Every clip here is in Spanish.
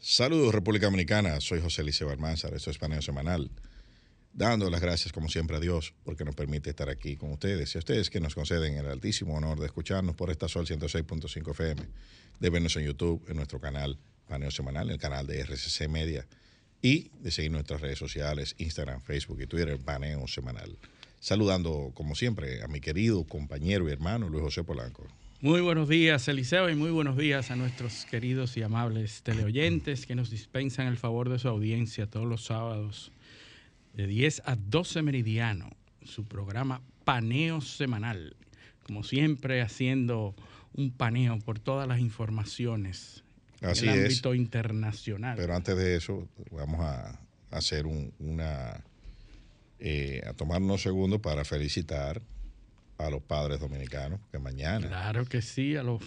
Saludos República Dominicana, soy José Liceo Almanzar, esto es Paneo Semanal, dando las gracias como siempre a Dios porque nos permite estar aquí con ustedes y a ustedes que nos conceden el altísimo honor de escucharnos por esta Sol 106.5 FM, de vernos en YouTube, en nuestro canal Paneo Semanal, el canal de RCC Media y de seguir nuestras redes sociales, Instagram, Facebook y Twitter, Paneo Semanal. Saludando como siempre a mi querido compañero y hermano Luis José Polanco. Muy buenos días, Eliseo, y muy buenos días a nuestros queridos y amables teleoyentes que nos dispensan el favor de su audiencia todos los sábados de 10 a 12 meridiano, su programa Paneo Semanal. Como siempre, haciendo un paneo por todas las informaciones Así en el es. ámbito internacional. Pero antes de eso, vamos a hacer un- una. eh, a tomar unos segundos para felicitar a los padres dominicanos, que mañana, Claro que sí, a los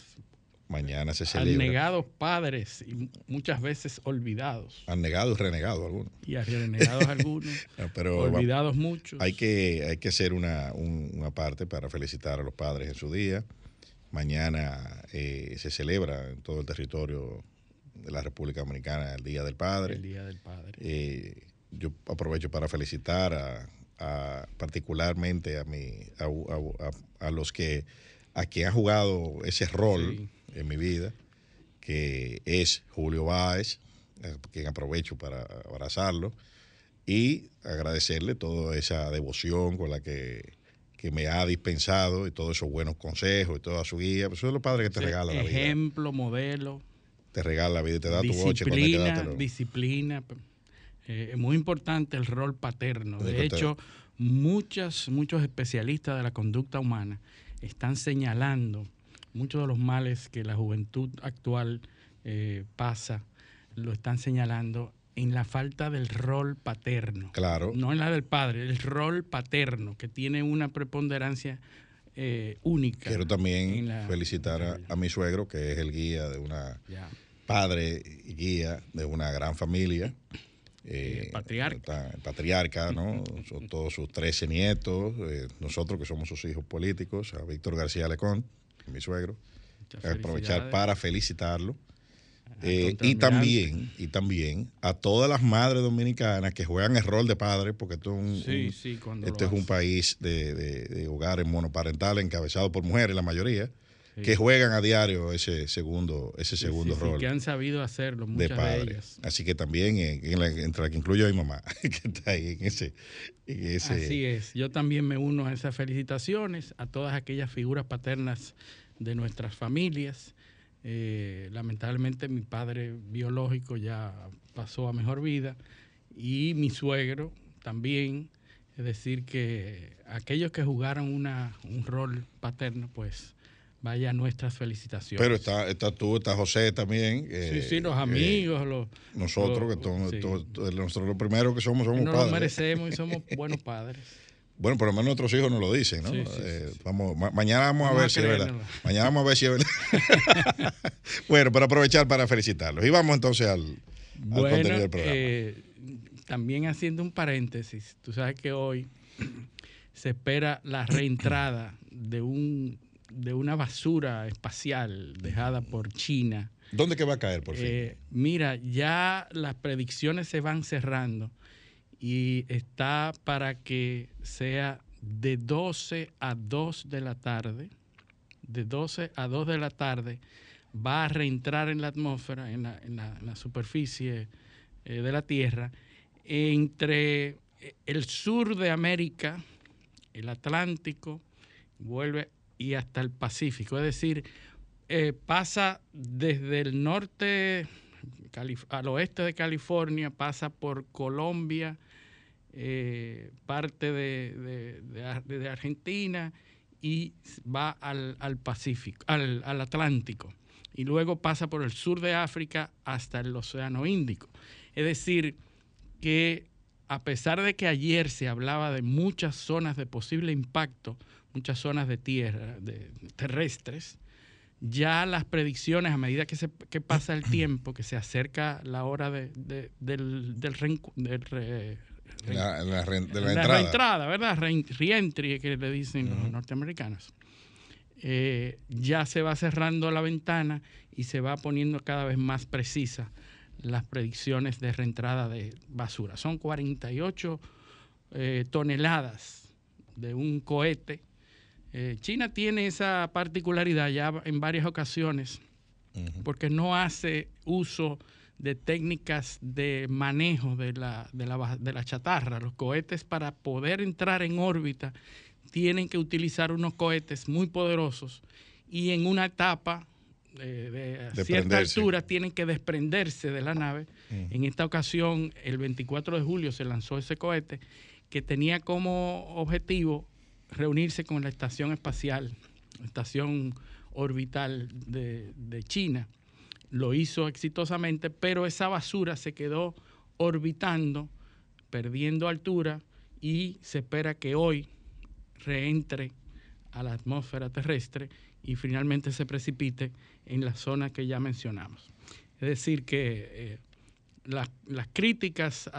mañana se celebra. anegados padres y muchas veces olvidados. Anegados y renegados algunos. Y renegados algunos, Pero va- olvidados muchos. hay que, hay que hacer una, un- una parte para felicitar a los padres en su día. Mañana eh, se celebra en todo el territorio de la República Dominicana el Día del Padre. el Día del Padre. Eh, yo aprovecho para felicitar a, a- particularmente a, mi, a, a- los que a quien ha jugado ese rol Sí. en mi vida, que es Julio Báez, a quien aprovecho para abrazarlo y agradecerle toda esa devoción con la que, que me ha dispensado y todos esos buenos consejos y toda su guía. Pues son los padres que te la vida. Ejemplo, modelo, Te regala la vida y te da tu boche cuando hay que disciplina, dártelo. disciplina. Eh, es muy importante el rol paterno. De hecho, muchas, muchos especialistas de la conducta humana están señalando muchos de los males que la juventud actual eh, pasa, lo están señalando en la falta del rol paterno. Claro. No en la del padre, el rol paterno, que tiene una preponderancia eh, única. Quiero también la- felicitar a, a mi suegro, que es el guía de una padre y guía de una gran familia. Eh, patriarca. el patriarca, ¿no? Son todos sus 13 nietos, eh, nosotros que somos sus hijos políticos, a Víctor García Lecón, mi suegro. Muchas Aprovechar para felicitarlo. Eh, y también, y también a todas las madres dominicanas que juegan el rol de padre, porque esto es un, Sí, un- sí, cuando este lo es un hace. país de, de- de hogares monoparentales encabezados por mujeres, la mayoría, Sí. que juegan a diario ese segundo, ese segundo sí, sí, rol que han sabido hacerlo, de muchas de, padre. ellas. Así que también, en, en la- entre la que incluyo a mi mamá, que está ahí en ese. en ese- Así es. Yo también me uno a esas felicitaciones a todas aquellas figuras paternas de nuestras familias. Eh, lamentablemente mi padre biológico ya pasó a mejor vida y mi suegro también. Es decir, que aquellos que jugaron una, un rol paterno, pues vaya nuestras felicitaciones. Pero está, está tú, está José también. eh, Sí, sí, los eh, amigos, los, nosotros, los- que somos, sí. to- to- nosotros lo primero que somos, somos nos lo padres. merecemos y somos buenos padres. Bueno, por lo menos nuestros hijos nos lo dicen, ¿no? Sí, sí, Eh, sí, sí. Vamos, ma- mañana vamos, Vamos a a ver si es verdad. Mañana vamos a ver si es verdad. bueno, para aprovechar para felicitarlos. Y vamos entonces al, al Bueno, contenido del programa. eh, también haciendo un paréntesis, tú sabes que hoy se espera la reentrada de un de una basura espacial dejada por China. ¿Dónde que va a caer, por fin? Eh, mira, ya las predicciones se van cerrando y está para que sea de 12 a 2 de la tarde, de 12 a 2 de la tarde, va a reentrar en la atmósfera, en la, en la- en la superficie eh, de la Tierra, entre el sur de América, el Atlántico, vuelve y hasta el Pacífico. Es decir, eh, pasa desde el norte al oeste de California, pasa por Colombia, eh, parte de, de Argentina y va al, al Pacífico, al, al Atlántico. Y luego pasa por el sur de África hasta el Océano Índico. Es decir, que a pesar de que ayer se hablaba de muchas zonas de posible impacto, muchas zonas de tierra, de, terrestres, ya las predicciones, a medida que, se, que pasa el tiempo, que se acerca la hora de- de- del, del, reencu- del re- La- la re- de la, la entrada. reentrada, ¿verdad? Reentry, que le dicen los norteamericanos. Eh, ya se va cerrando la ventana y se va poniendo cada vez más precisa las predicciones de reentrada de basura. Son 48 eh, toneladas de un cohete. Eh, China tiene esa particularidad ya en varias ocasiones porque no hace uso de técnicas de manejo de la, de, la, de la chatarra. Los cohetes para poder entrar en órbita tienen que utilizar unos cohetes muy poderosos y en una etapa de, cierta altura tienen que desprenderse de la nave. En esta ocasión, el 24 de julio, se lanzó ese cohete que tenía como objetivo reunirse con la estación espacial, estación orbital de, de China. Lo hizo exitosamente, pero esa basura se quedó orbitando, perdiendo altura y se espera que hoy reentre a la atmósfera terrestre y finalmente se precipite en la zona que ya mencionamos. Es decir, que eh, las, críticas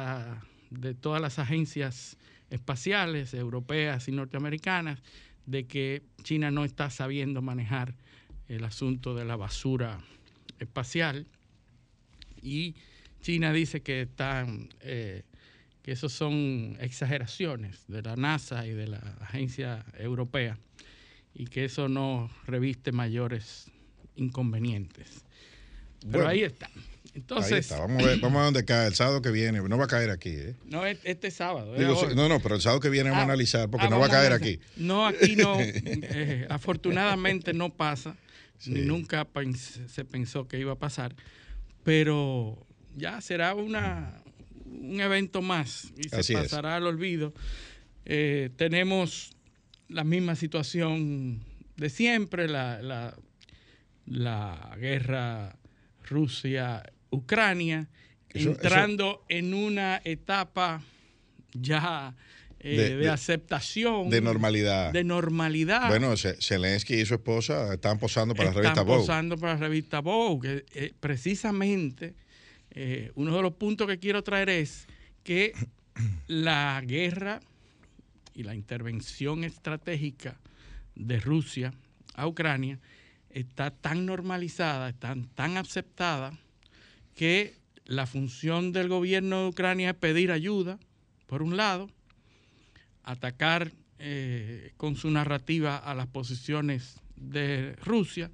de todas las agencias espaciales, europeas y norteamericanas, de que China no está sabiendo manejar el asunto de la basura espacial y China dice que están eh, que eso son exageraciones de la NASA y de la agencia europea y que eso no reviste mayores inconvenientes. Pero ahí está. Entonces, Vamos, a ver, vamos a dónde cae el sábado que viene. No va a caer aquí. ¿eh? No, este sábado. no, no, pero el sábado que viene vamos a ah, analizar porque ah, no va a caer aquí. No, aquí no. Eh, afortunadamente no pasa. Ni nunca se pensó que iba a pasar. Pero ya será una, un evento más y se pasará al olvido. Eh, tenemos la misma situación de siempre, la, la, guerra Rusia-Ucrania, entrando en una etapa ya eh, de, aceptación. De normalidad. De normalidad. Bueno, Zelensky y su esposa están posando para la revista Vogue. posando para la revista Vogue. Eh, precisamente, eh, uno de los puntos que quiero traer es que la guerra y la intervención estratégica de Rusia a Ucrania está tan normalizada, está tan aceptada, que la función del gobierno de Ucrania es pedir ayuda, por un lado, atacar eh, con su narrativa a las posiciones de Rusia,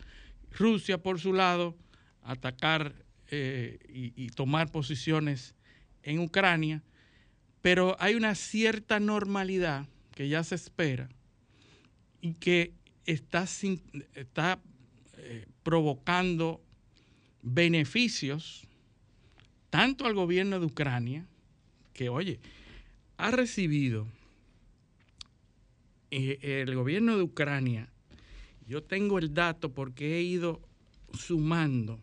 Rusia por su lado, atacar eh, y tomar posiciones en Ucrania, pero hay una cierta normalidad que ya se espera y que está, está eh, provocando beneficios tanto al gobierno de Ucrania, que oye, ha recibido eh, el gobierno de Ucrania, yo tengo el dato porque he ido sumando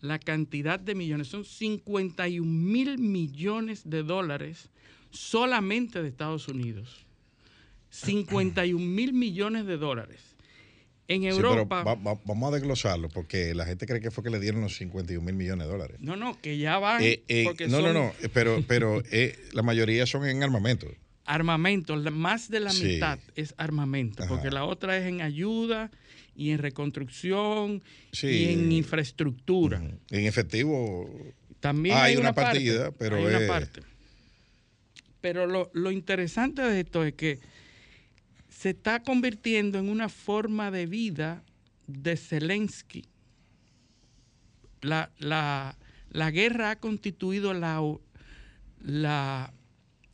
la cantidad de millones, son 51 mil millones de dólares solamente de Estados Unidos. 51 mil millones de dólares. En Europa. vamos a desglosarlo, porque la gente cree que fue que le dieron los 51 mil millones de dólares. No, no, que ya van. Eh, eh, no, no, no, pero, pero eh, la mayoría son en armamento. Armamento, más de la mitad es armamento, porque la otra es en ayuda y en reconstrucción y en infraestructura. En efectivo. También hay, una, partida, pero. Hay una parte. Pero lo, lo interesante de esto es que se está convirtiendo en una forma de vida de Zelensky. La, guerra ha constituido la, la,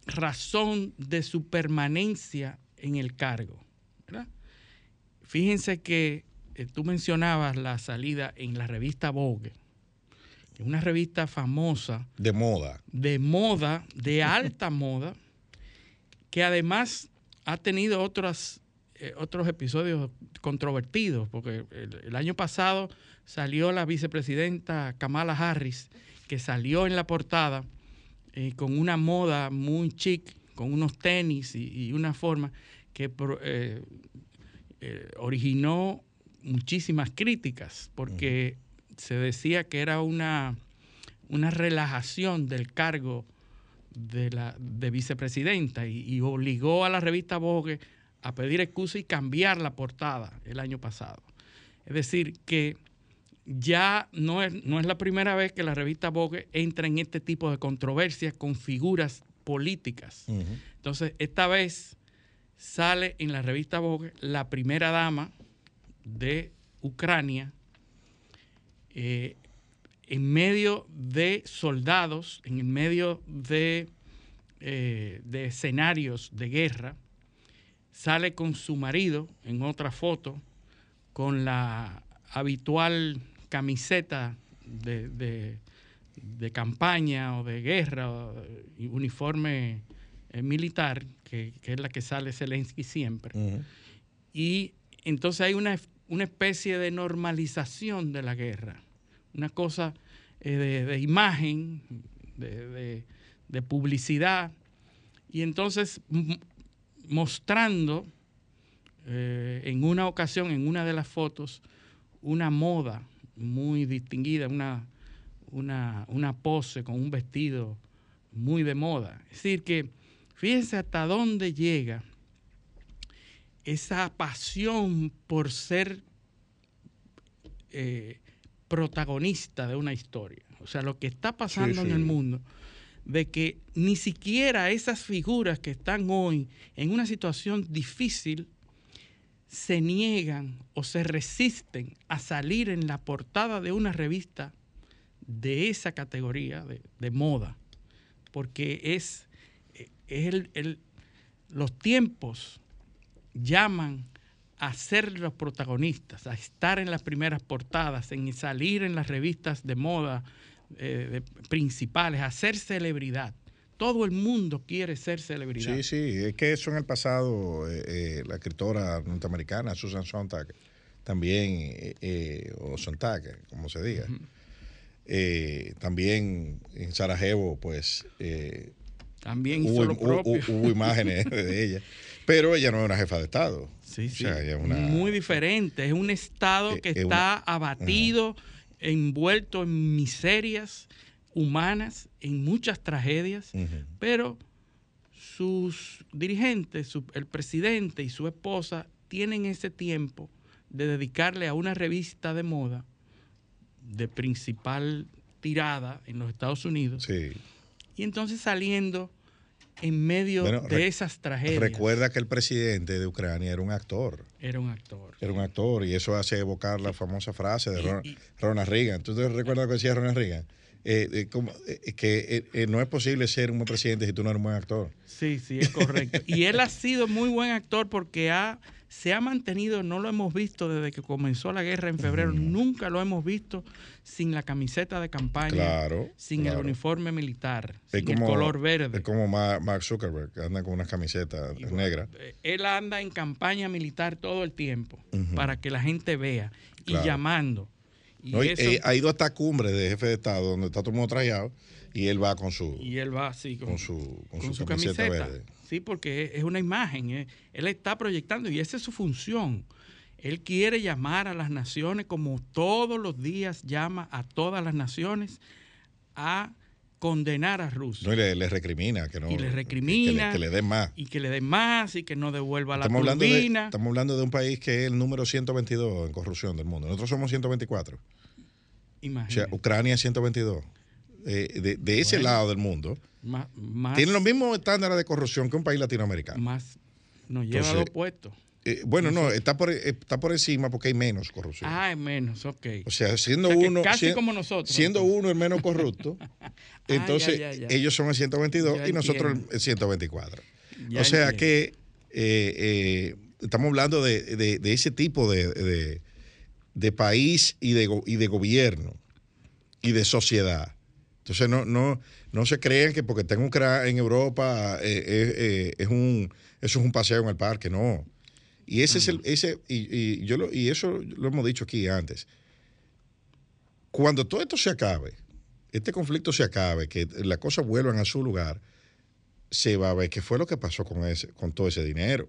razón de su permanencia en el cargo. Fíjense que eh, tú mencionabas la salida en la revista Vogue, una revista famosa. De moda. De moda, de alta moda, que además ha tenido otros, eh, otros episodios controvertidos, porque el, año pasado salió la vicepresidenta Kamala Harris, que salió en la portada eh, con una moda muy chic, con unos tenis y, una forma que eh, originó muchísimas críticas, porque se decía que era una, una relajación del cargo de, la, de vicepresidenta y, obligó a la revista Vogue a pedir excusa y cambiar la portada el año pasado. Es decir, que ya no es, no es la primera vez que la revista Vogue entra en este tipo de controversias con figuras políticas. Entonces, esta vez sale en la revista Vogue la primera dama de Ucrania eh, en medio de soldados, en medio de, eh, de escenarios de guerra, sale con su marido en otra foto, con la habitual camiseta de, campaña o de guerra, uniforme eh, militar, que, es la que sale Zelensky siempre. Y entonces hay una, una, especie de normalización de la guerra, una cosa eh, de, imagen, de, publicidad, y entonces mostrando eh, en una ocasión, en una de las fotos, una moda muy distinguida, una, una, pose con un vestido muy de moda. Es decir, que fíjense hasta dónde llega esa pasión por ser eh, protagonista de una historia. O sea, lo que está pasando en el mundo, de que ni siquiera esas figuras que están hoy en una situación difícil se niegan o se resisten a salir en la portada de una revista de esa categoría de, moda, porque es, el, los tiempos llaman a ser los protagonistas, a estar en las primeras portadas, en salir en las revistas de moda eh, principales, a ser celebridad. Todo el mundo quiere ser celebridad. Sí, sí, es que eso en el pasado, eh, eh, la escritora norteamericana Susan Sontag, también, o Sontag, como se diga, también en Sarajevo, pues... también hizo lo propio. Hubo, imágenes de ella. Pero ella no es una jefa de Estado. Sí, sí. Muy diferente. Es un Estado que está abatido, envuelto en miserias humanas, en muchas tragedias, pero sus dirigentes, el presidente y su esposa tienen ese tiempo de dedicarle a una revista de moda de principal tirada en los Estados Unidos. Y entonces saliendo en medio de esas tragedias. Recuerda que el presidente de Ucrania era un actor. Era un actor. Era un actor y eso hace evocar la famosa frase de Ronald Reagan. ¿Tú te recuerdas lo que decía Ronald Reagan? Eh, como, eh, que eh, no es posible ser un buen presidente si tú no eres un buen actor. Sí, sí, es correcto. y él ha sido muy buen actor porque ha, se ha mantenido, no lo hemos visto desde que comenzó la guerra en febrero, nunca lo hemos visto sin la camiseta de campaña, sin el uniforme militar, sin el color verde. Es como Mark Zuckerberg, que anda con una camiseta negra. Él anda en campaña militar todo el tiempo para que la gente vea y llamando eh, ha ido hasta cumbre de jefe de Estado, donde está todo el mundo trajeado, y él va con su, y él va, sí, con, su, con, su, camiseta, verde. Sí, porque es una imagen, eh. él está proyectando y esa es su función. Él quiere llamar a las naciones como todos los días llama a todas las naciones a condenar a Rusia. No, y le, recrimina que no. Y le recrimina. Que le, den más. Y que le den más y que no devuelva estamos la turbina. estamos hablando de un país que es el número 122 en corrupción del mundo. Nosotros somos 124. Imagínate. O sea, Ucrania es 122. Eh, de, ese lado del mundo. Más, tiene los mismos estándares de corrupción que un país latinoamericano. Más. Nos lleva a los puestos. Eh, bueno, no, está por, está por encima porque hay menos corrupción. Ah, hay menos, ok. O sea, siendo uno. Casi como nosotros. Siendo uno el menos corrupto, entonces ellos son el 122 y nosotros el 124. o sea que eh, eh, estamos hablando de, ese tipo de, país y de, y de gobierno y de sociedad. Entonces no, no, no se crean que porque tengo un en Europa es un, eso es un paseo en el parque, no. Y ese es el, ese, y, yo lo, y eso lo hemos dicho aquí antes. Cuando todo esto se acabe, este conflicto se acabe, que las cosas vuelvan a su lugar, se va a ver qué fue lo que pasó con ese, con todo ese dinero.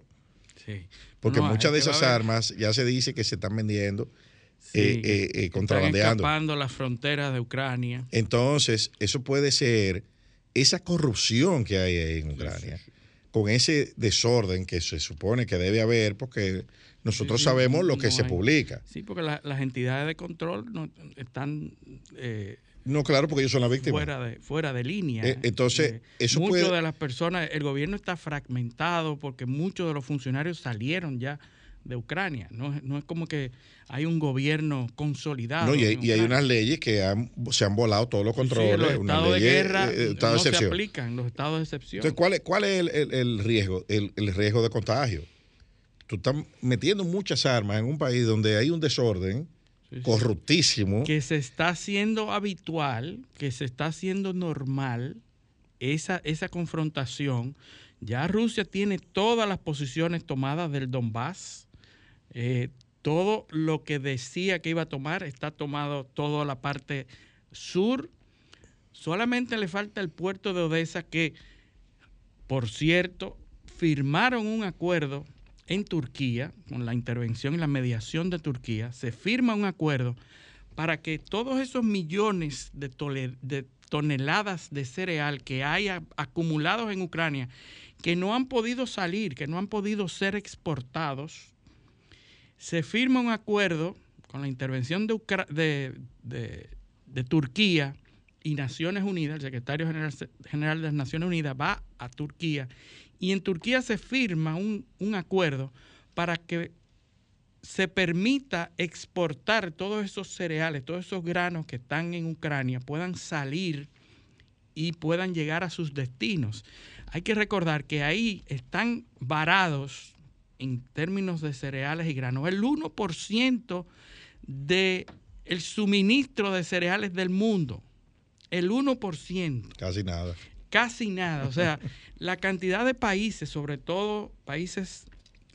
Sí. Porque muchas de esas armas ya se dice que se están vendiendo. eh, eh, eh contrabandeando. Están escapando las fronteras de Ucrania. Entonces, eso puede ser esa corrupción que hay ahí en Ucrania con ese desorden que se supone que debe haber, porque nosotros sabemos lo que se publica. Sí, porque las entidades de control no, están... Eh, no, claro, porque ellos son las víctimas. Fuera de, fuera de línea. Eh, entonces, eh, eso Muchas de las personas, el gobierno está fragmentado porque muchos de los funcionarios salieron ya de Ucrania. No, no es como que hay un gobierno consolidado. No, y, hay, unas leyes que se han volado todos los controles. los estados de guerra eh, no se aplican, los estados de excepción. Entonces, ¿cuál es, cuál es el, riesgo? El, riesgo de contagio. Tú estás metiendo muchas armas en un país donde hay un desorden corruptísimo. Que se está haciendo habitual, que se está haciendo normal esa, esa confrontación. Ya Rusia tiene todas las posiciones tomadas del Donbass eh, todo lo que decía que iba a tomar está tomado toda la parte sur. Solamente le falta el puerto de Odessa que, por cierto, firmaron un acuerdo en Turquía, con la intervención y la mediación de Turquía, se firma un acuerdo para que todos esos millones de, de toneladas de cereal que hay acumulados en Ucrania, que no han podido salir, que no han podido ser exportados, se firma un acuerdo con la intervención de, Turquía y Naciones Unidas, el secretario general, de las Naciones Unidas va a Turquía y en Turquía se firma un acuerdo para que se permita exportar todos esos cereales, todos esos granos que están en Ucrania, puedan salir y puedan llegar a sus destinos. Hay que recordar que ahí están varados en términos de cereales y granos, el 1% del el suministro de cereales del mundo. El 1%. Casi nada. Casi nada. O sea, la cantidad de países, sobre todo países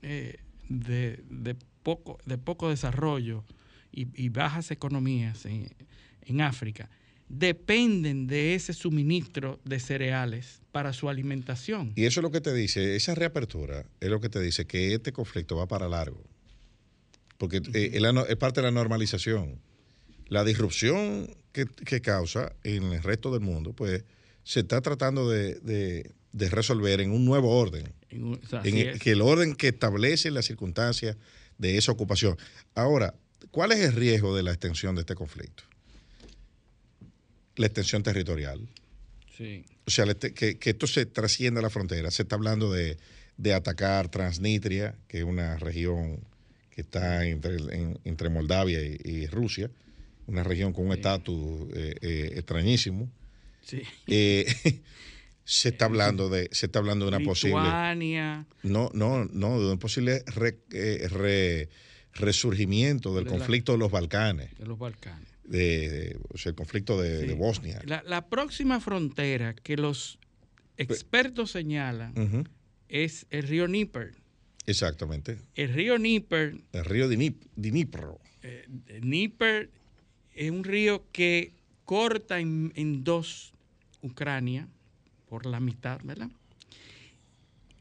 eh, de, poco, de poco desarrollo y, bajas economías en África, dependen de ese suministro de cereales para su alimentación. Y eso es lo que te dice, esa reapertura es lo que te dice que este conflicto va para largo, porque eh, es, parte de la normalización. La disrupción que, causa en el resto del mundo, pues se está tratando de, resolver en un nuevo orden, en, que el orden que establece las circunstancias de esa ocupación. Ahora, ¿cuál es el riesgo de la extensión de este conflicto? La extensión territorial. Sí. O sea, que, esto se trascienda la frontera. Se está hablando de, atacar Transnistria, que es una región que está entre, entre Moldavia y, Rusia, una región con un estatus eh, eh, extrañísimo. Sí. Eh, se está hablando de se está hablando de una Lituania. posible no no no de un posible resurgimiento del conflicto de los Balcanes de los Balcanes de, el conflicto de, Bosnia. La, próxima frontera que los expertos señalan es el río Níper. Exactamente. El río Níper. El río Dnipro. Eh, Níper es un río que corta en, en, dos Ucrania por la mitad, ¿verdad?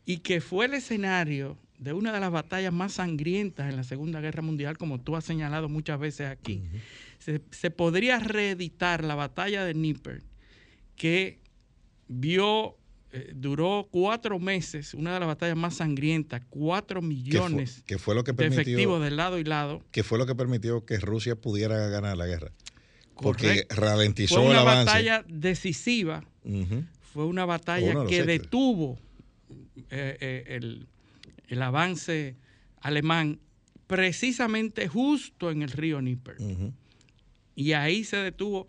Y que fue el escenario de una de las batallas más sangrientas en la Segunda Guerra Mundial, como tú has señalado muchas veces aquí se, podría reeditar la batalla de Níper, que vio, eh, duró cuatro meses, una de las batallas más sangrientas, cuatro millones que fue, lo que de efectivos de lado y lado. Que fue lo que permitió que Rusia pudiera ganar la guerra. Porque ralentizó el avance. Fue una batalla decisiva, fue una batalla que detuvo eh, eh, el, el avance alemán precisamente justo en el río Níper. Y ahí se detuvo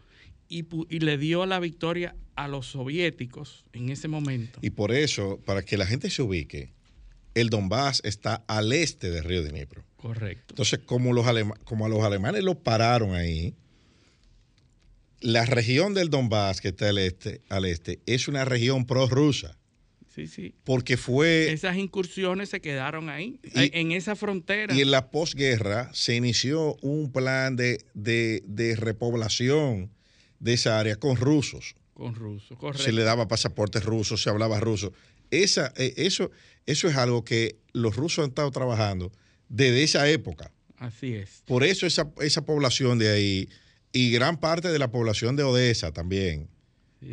y, le dio la victoria a los soviéticos en ese momento. Y por eso, para que la gente se ubique, el Donbass está al este del río de Dnipro. Correcto. Entonces, como, los como a los alemanes lo pararon ahí, la región del Donbass que está al este, al este es una región prorrusa. Sí, sí. Porque fue... Esas incursiones se quedaron ahí, en esa frontera. Y en la posguerra se inició un plan de, repoblación de esa área con rusos. Con rusos, correcto. Se le daba pasaportes rusos, se hablaba ruso. Esa, eh, eso, eso es algo que los rusos han estado trabajando desde esa época. Así es. Por eso esa, esa población de ahí y gran parte de la población de Odessa también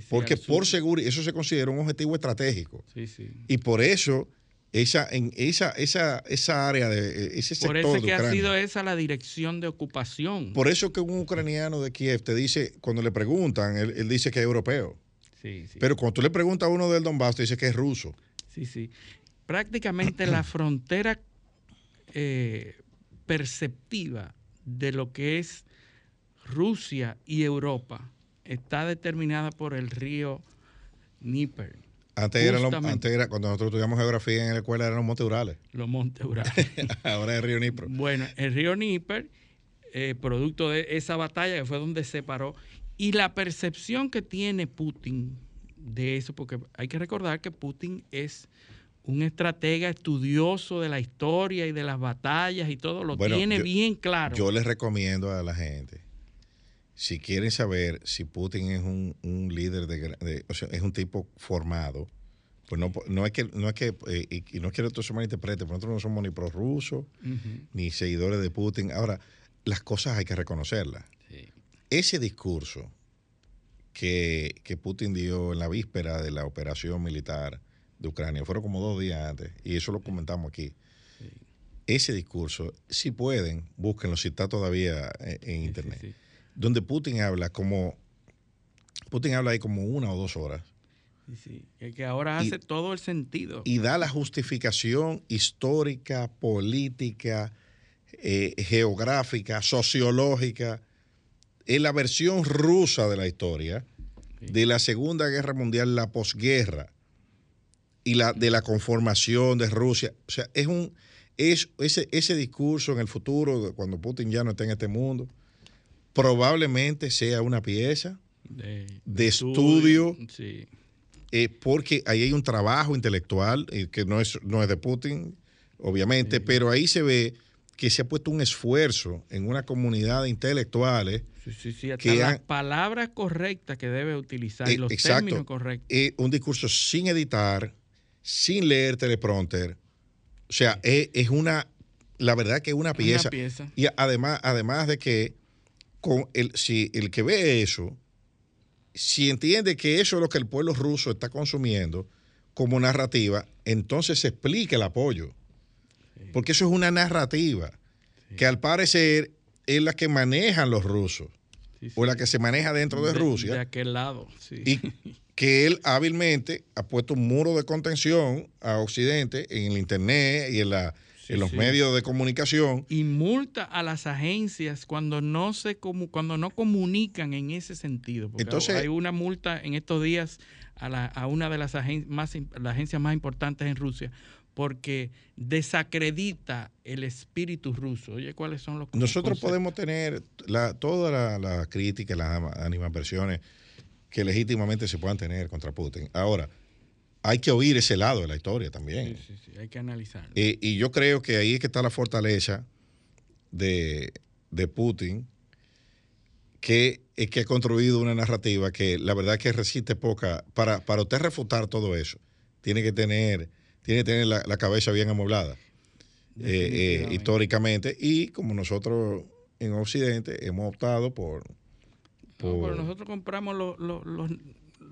porque por seguridad, eso se considera un objetivo estratégico. Sí. Y por eso esa, en esa, esa, esa área de ese sector Por eso es que de ha sido esa la dirección de ocupación. Por eso que un ucraniano de Kiev te dice, cuando le preguntan, él, él dice que es europeo. Sí, sí. Pero cuando tú le preguntas a uno del Donbass, te dice que es ruso. Sí, sí. Prácticamente la frontera eh, perceptiva de lo que es Rusia y Europa está determinada por el río Níper. Antes era, lo, antes era, cuando nosotros estudiamos geografía en la escuela, eran los montes Urales. Los montes Urales. Ahora es el río Níper. Bueno, el río Níper, eh, producto de esa batalla que fue donde se paró, y la percepción que tiene Putin de eso, porque hay que recordar que Putin es un estratega estudioso de la historia y de las batallas y todo, lo tiene bien claro. Yo les recomiendo a la gente, si quieren saber si Putin es un, líder de, o sea, es un tipo formado, pues no, no es que, no es que, eh, y, no quiero que se malinterprete, nosotros no somos ni prorrusos, ni seguidores de Putin. Ahora, las cosas hay que reconocerlas. Ese discurso que, que Putin dio en la víspera de la operación militar, de Ucrania, fueron como dos días antes, y eso lo comentamos aquí. Ese discurso, si pueden, búsquenlo, si está todavía en, internet, donde Putin habla como, Putin habla ahí como una o dos horas. Sí, es que ahora hace todo el sentido. Y da la justificación histórica, política, eh, geográfica, sociológica, en la versión rusa de la historia, de la Segunda Guerra Mundial, la posguerra y la de la conformación de Rusia. O sea, es un es ese, ese discurso en el futuro, cuando Putin ya no esté en este mundo, probablemente sea una pieza de, estudio, eh, porque ahí hay un trabajo intelectual eh, que no es, no es de Putin, obviamente, pero ahí se ve que se ha puesto un esfuerzo en una comunidad de intelectuales. Sí, sí, que las palabras correctas que debe utilizar y eh, los términos correctos. un discurso sin editar, sin leer teleprompter. O sea, es, una, la verdad que es una pieza. Y además, además de que con el, si el que ve eso, si entiende que eso es lo que el pueblo ruso está consumiendo como narrativa, entonces se explica el apoyo. Porque eso es una narrativa que al parecer es la que manejan los rusos. o la que se maneja dentro de, Rusia. De aquel lado, Y que él hábilmente ha puesto un muro de contención a Occidente en el Internet y en, la, en los medios de comunicación. Y multa a las agencias cuando no, se, cuando no comunican en ese sentido. Porque Entonces, hay una multa en estos días a, la, a una de las, más, las agencias más importantes en Rusia porque desacredita el espíritu ruso. Oye, ¿cuáles son los Nosotros podemos tener la, toda la, crítica, las animadversiones que legítimamente se puedan tener contra Putin. Ahora, hay que oír ese lado de la historia también. Sí, sí, sí, hay que analizarlo. y yo creo que ahí es que está la fortaleza de, Putin, que es que ha construido una narrativa que la verdad que resiste poca. Para, para usted refutar todo eso, tiene que tener, tiene que tener la, cabeza bien amoblada. Eh, eh, históricamente y como nosotros en Occidente hemos optado por pero nosotros compramos los,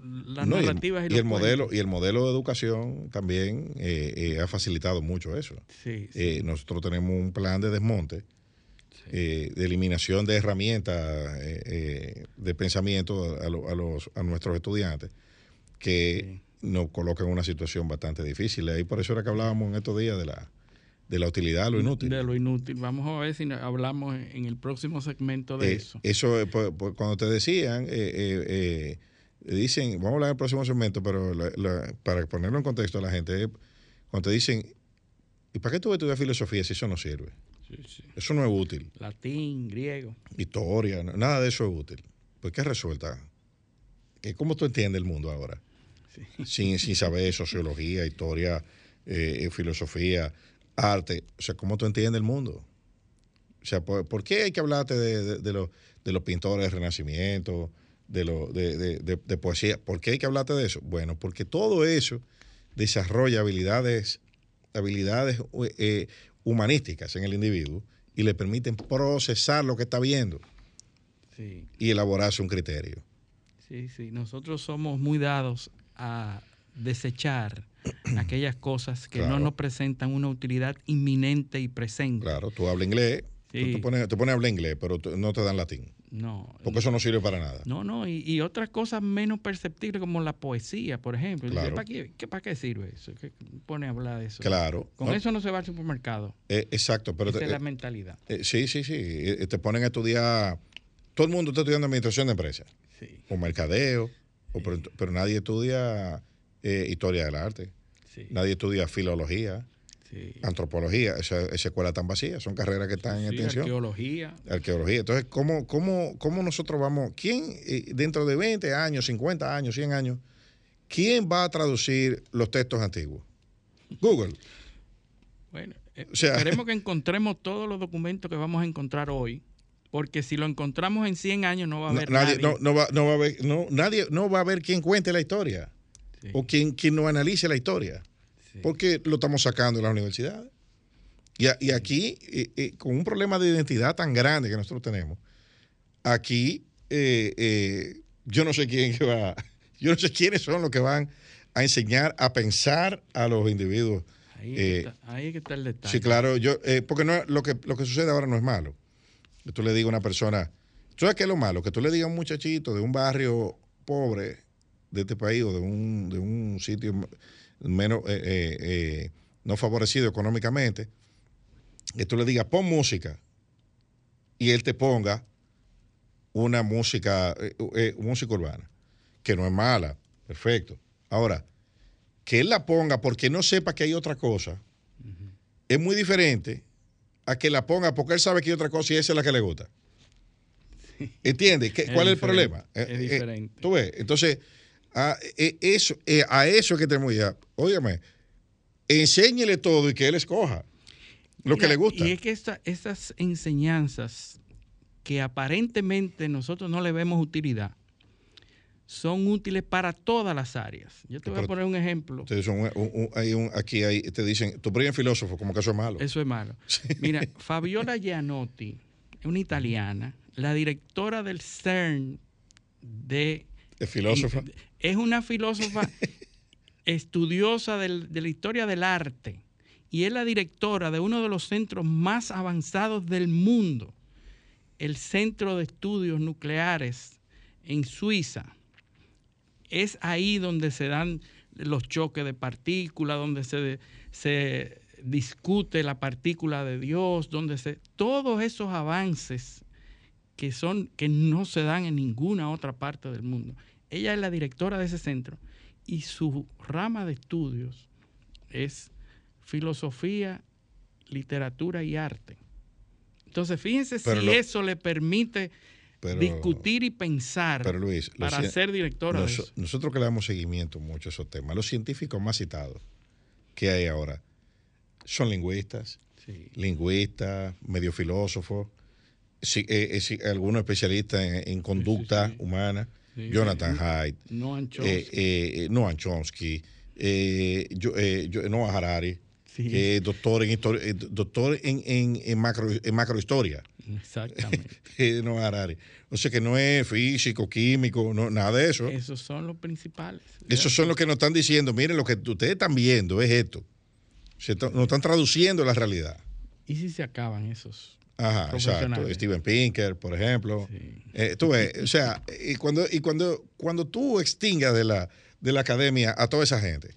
las narrativas y, el modelo y el modelo de educación también eh, eh, ha facilitado mucho eso. Eh, nosotros tenemos un plan de desmonte, de eliminación de herramientas de pensamiento a, los, a nuestros estudiantes que nos colocan en una situación bastante difícil. Y por eso era que hablábamos en estos días de la de la utilidad de lo inútil. De lo inútil. Vamos a ver si hablamos en el próximo segmento de eso. Eso, pues, pues, cuando te decían, eh, eh, dicen, vamos a hablar en el próximo segmento, pero para ponerlo en contexto a la gente, cuando te dicen, ¿y para qué tú estudiar filosofía si eso no sirve? Eso no es útil. Latín, griego. Historia, nada de eso es útil. Pues ¿qué resuelta? ¿Cómo tú entiendes el mundo ahora? Sin, sin saber sociología, historia, filosofía arte. O sea, ¿cómo tú entiendes el mundo? O sea, ¿por, qué hay que hablarte de, de, los, pintores del Renacimiento, de, lo, de, poesía? ¿Por qué hay que hablarte de eso? Bueno, porque todo eso desarrolla habilidades, habilidades eh, humanísticas en el individuo y le permiten procesar lo que está viendo y elaborarse un criterio. Sí, sí, nosotros somos muy dados a desechar aquellas cosas que no nos presentan una utilidad inminente y presente. Claro, tú hablas inglés, tú Sí. te pones, te pones a hablar inglés, pero no te dan latín. No. Porque eso no sirve para nada. No, no, y, y otras cosas menos perceptibles como la poesía, por ejemplo. Claro. ¿Para qué, qué- para qué sirve eso? ¿Qué pone a hablar de eso? Claro. Con No, eso no se va al supermercado. eh, exacto, pero Esa te- es la mentalidad. eh, sí, sí, sí. eh, te ponen a estudiar. Todo el mundo está estudiando administración de empresas, Sí, o mercadeo, o pero, pero nadie estudia eh, historia del arte, sí, nadie estudia filología, sí. antropología. Esa, esa escuela tan vacía, son carreras que están en Sí, extensión. arqueología. arqueología. Entonces, ¿cómo, cómo, cómo nosotros vamos, quién eh, dentro de 20 años, 50 años, 100 años, quién va a traducir los textos antiguos? Google. Bueno, eh, O sea- esperemos que encontremos todos los documentos que vamos a encontrar hoy, porque si lo encontramos en 100 años no va a haber nadie, nadie. no, no va, no va a haber, no, nadie, no va a haber quien cuente la historia Sí, o quien, quien no analice la historia, sí. porque lo estamos sacando de las universidades. Y, a- y aquí, eh, eh, con un problema de identidad tan grande que nosotros tenemos, aquí eh, yo no sé quién que va, yo no sé quiénes son los que van a enseñar a pensar a los individuos. Ahí, está, ahí que está el detalle. Sí, claro, yo, porque no, lo, que, lo que sucede ahora no es malo. Que tú le digas a una persona, ¿tú sabes qué es lo malo? Que tú le digas a un muchachito de un barrio pobre de este país o de un, de un sitio menos eh, eh, eh, no favorecido económicamente, que tú le digas, pon música y él te ponga una música, eh, música urbana, que no es mala, perfecto. Ahora, que él la ponga porque no sepa que hay otra cosa, es muy diferente a que la ponga porque él sabe que hay otra cosa y esa es la que le gusta. ¿Entiendes? ¿Qué- Es ¿Cuál es el problema? es diferente. Tú ves, entonces, a, eh, eso, eh, a eso es que tenemos ya. Óigame, enséñele todo y que él escoja lo que le gusta. Y es que esta- estas enseñanzas que aparentemente nosotros no le vemos utilidad, son útiles para todas las áreas. Yo te voy a poner un ejemplo. Un- un- hay un- aquí hay, te dicen, tu primer filósofo, como que eso es malo. Eso es malo. Mira, Fabiola Gianotti es una italiana, la directora del CERN de Es filósofa. Es una filósofa estudiosa del- de la historia del arte y es la directora de uno de los centros más avanzados del mundo, el Centro de Estudios Nucleares en Suiza. Es ahí donde se dan los choques de partículas, donde se, se discute la partícula de Dios, donde se todos esos avances que son que no se dan en ninguna otra parte del mundo. Ella es la directora de ese centro y su rama de estudios es filosofía, literatura y arte. Entonces, fíjense Pero si lo- eso le permite Pero- discutir y pensar Pero Luis, lo para ser directora de eso. nosotros que le damos seguimiento mucho a esos temas, los científicos más citados que hay ahora son lingüistas, Sí. lingüistas, medio filósofos, sí, eh, eh, sí, algunos especialistas en, en conducta humana, Sí, Jonathan. Haidt, Noam Chomsky. eh, eh, Noam Chomsky, eh, yo- eh, yo- Noah Harari, Sí. doctor en, doctor en, en, en macro, en macrohistoria. Exactamente. Noah Harari. O sea que no es físico, químico, no, nada de eso. Esos son los principales. Esos son los que nos están diciendo, miren, lo que ustedes están viendo es esto. Se nos están traduciendo la realidad. ¿Y si se acaban esos? Ajá, exacto. Steven Pinker, por ejemplo. Sí. Eh, tú ves, o sea, y cuando, y cuando, cuando tú extingas de la, de la academia a toda esa gente,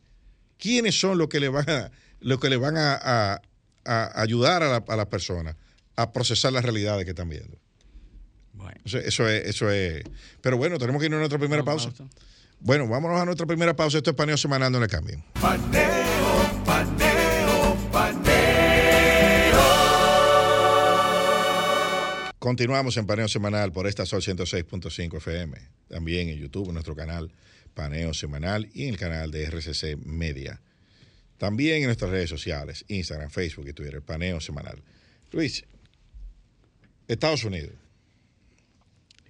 ¿quiénes son los que le van a, los que le van a, a- a ayudar a la, a la persona a procesar las realidades que están viendo? Bueno. O sea, eso es, eso es. Pero bueno, tenemos que irnos a nuestra primera pausa. Bueno, vámonos a nuestra primera pausa. Esto es paneo semanal, no le cambien. Paneo, paneo, Continuamos en Paneo Semanal por esta Sol 106.5 FM. También en YouTube, en nuestro canal Paneo Semanal y en el canal de RCC Media. También en nuestras redes sociales, Instagram, Facebook y Twitter, Paneo Semanal. Luis, Estados Unidos.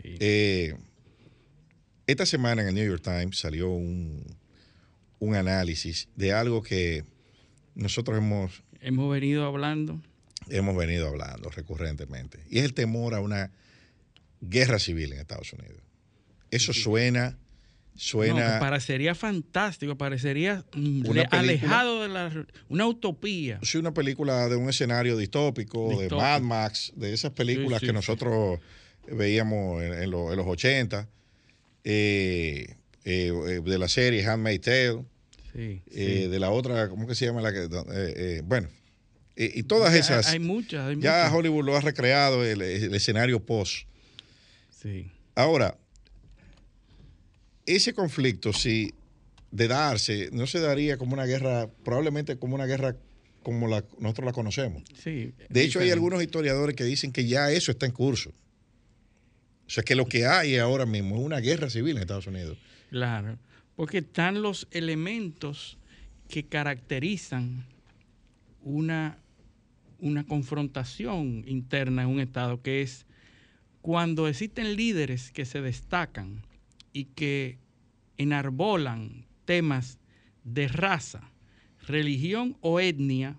Sí. Eh, esta semana en el New York Times salió un, un análisis de algo que nosotros hemos Hemos venido hablando. Hemos venido hablando recurrentemente. Y es el temor a una guerra civil en Estados Unidos. Eso suena, suena. No, parecería fantástico, parecería mm, película- alejado de la... Una utopía. Sí, una película de un escenario distópico, de. Mad Max, de esas películas Sí, sí, que nosotros veíamos en, en lo- en los 80, eh, eh, eh, de la serie Handmaid's Tale, Sí, eh, de la otra, ¿cómo que se llama? La que, bueno, eh, y todas esas, Hay muchas, hay ya muchas. Hollywood lo ha recreado, el, el escenario post. Sí. Ahora, ese conflicto, si de darse, no se daría como una guerra, probablemente como una guerra como la, nosotros la conocemos. sí, De hecho, hay algunos historiadores que dicen que ya eso está en curso. O sea, que lo que hay ahora mismo es una guerra civil en Estados Unidos. Claro, porque están los elementos que caracterizan una, una confrontación interna en un Estado, que es cuando existen líderes que se destacan y que enarbolan temas de raza, religión o etnia,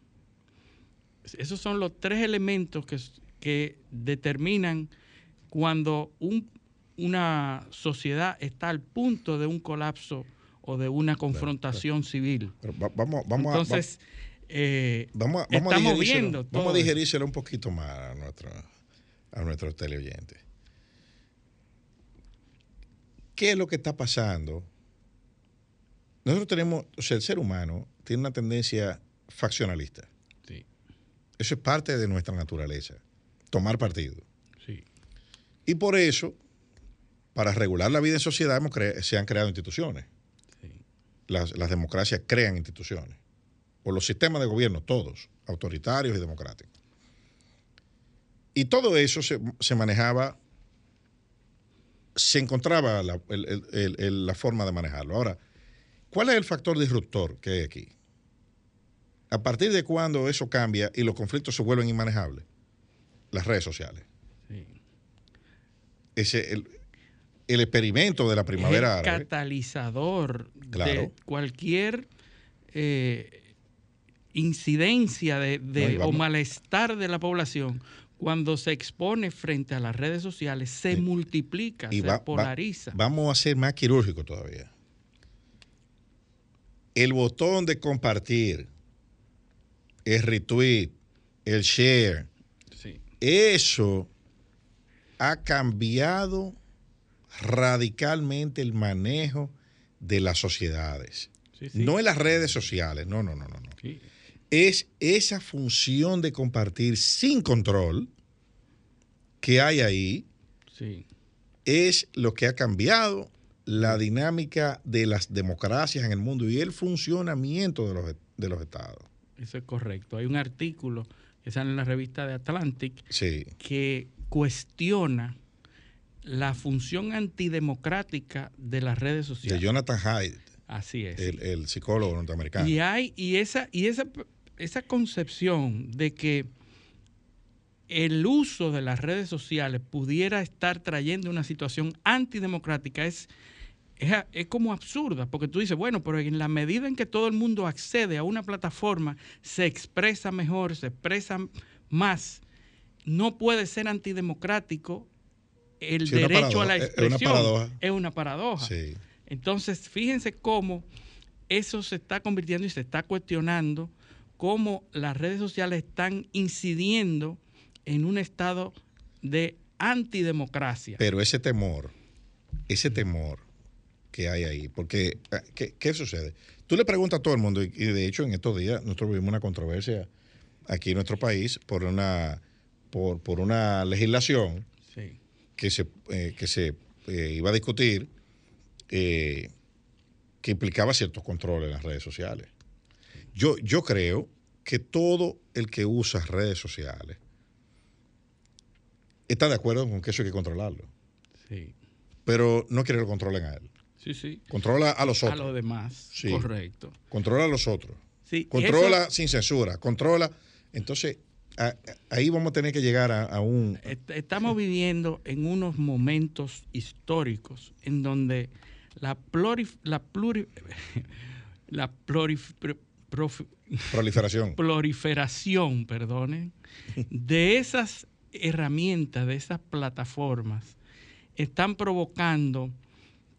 esos son los tres elementos que, que determinan cuando un- una sociedad está al punto de un colapso o de una confrontación civil. Pero vamos, vamos, Entonces, a, a- vamos a estamos digerírselo- viendo vamos a digerírselo un poquito más a, nuestro, a nuestros teleoyentes. ¿Qué es lo que está pasando? Nosotros tenemos, o sea, el ser humano tiene una tendencia faccionalista. sí, Eso es parte de nuestra naturaleza, tomar partido. sí, Y por eso, para regular la vida en sociedad, hemos se han creado instituciones. sí. Las, las democracias crean instituciones. O los sistemas de gobierno, todos, autoritarios y democráticos. Y todo eso se, se manejaba, se encontraba la, el- el- el- el- la forma de manejarlo. Ahora, ¿cuál es el factor disruptor que hay aquí? ¿A partir de cuándo eso cambia y los conflictos se vuelven inmanejables? Las redes sociales. sí. ese el, el experimento de la primavera es el árabe. catalizador Claro. de cualquier eh, incidencia de, No, o malestar de la población. Cuando se expone frente a las redes sociales, se Sí. multiplica, Y se va- va- polariza. vamos a ser más quirúrgicos todavía. El botón de compartir, el retweet, el share, Sí, eso ha cambiado radicalmente el manejo de las sociedades. sí, sí. No en las redes sociales, no, no, no, no. no. Es esa función de compartir sin control que hay ahí, sí. es lo que ha cambiado la dinámica de las democracias en el mundo y el funcionamiento de los, de los estados. Eso es correcto. Hay un artículo que sale en la revista de Atlantic Sí, que cuestiona la función antidemocrática de las redes de sociales. Jonathan Haidt, Así es. el, el psicólogo norteamericano. Y hay, y esa, y esa, esa concepción de que el uso de las redes sociales pudiera estar trayendo una situación antidemocrática es, es, es como absurda, porque tú dices, bueno, pero en la medida en que todo el mundo accede a una plataforma, se expresa mejor, se expresa más, no puede ser antidemocrático el Sí, derecho a la paradoja, es una expresión. paradoja. Es una paradoja. Sí. Entonces, fíjense cómo eso se está convirtiendo y se está cuestionando, cómo las redes sociales están incidiendo en un estado de antidemocracia. Pero ese temor, ese temor que hay ahí, porque eh, ¿qué, qué sucede? Tú le preguntas a todo el mundo, y, y de hecho en estos días nosotros vivimos una controversia aquí en nuestro país por una, por, por una legislación Sí, que se, eh, que se eh, iba a discutir eh, que implicaba ciertos controles en las redes sociales. Yo, yo creo que todo el que usa redes sociales está de acuerdo con que eso hay que controlarlo, sí, pero no quiere que lo controlen a él. sí, sí. Controla a los A otros. lo demás, Sí. correcto. Controla a los otros. Sí, Controla eso- sin censura. Controla. Entonces, a- a- ahí vamos a tener que llegar a, a un... Est- Estamos viviendo en unos momentos históricos en donde la plurif- la pluri- la plurif- prof- proliferación. proliferación, perdonen, de esas herramientas, de esas plataformas, están provocando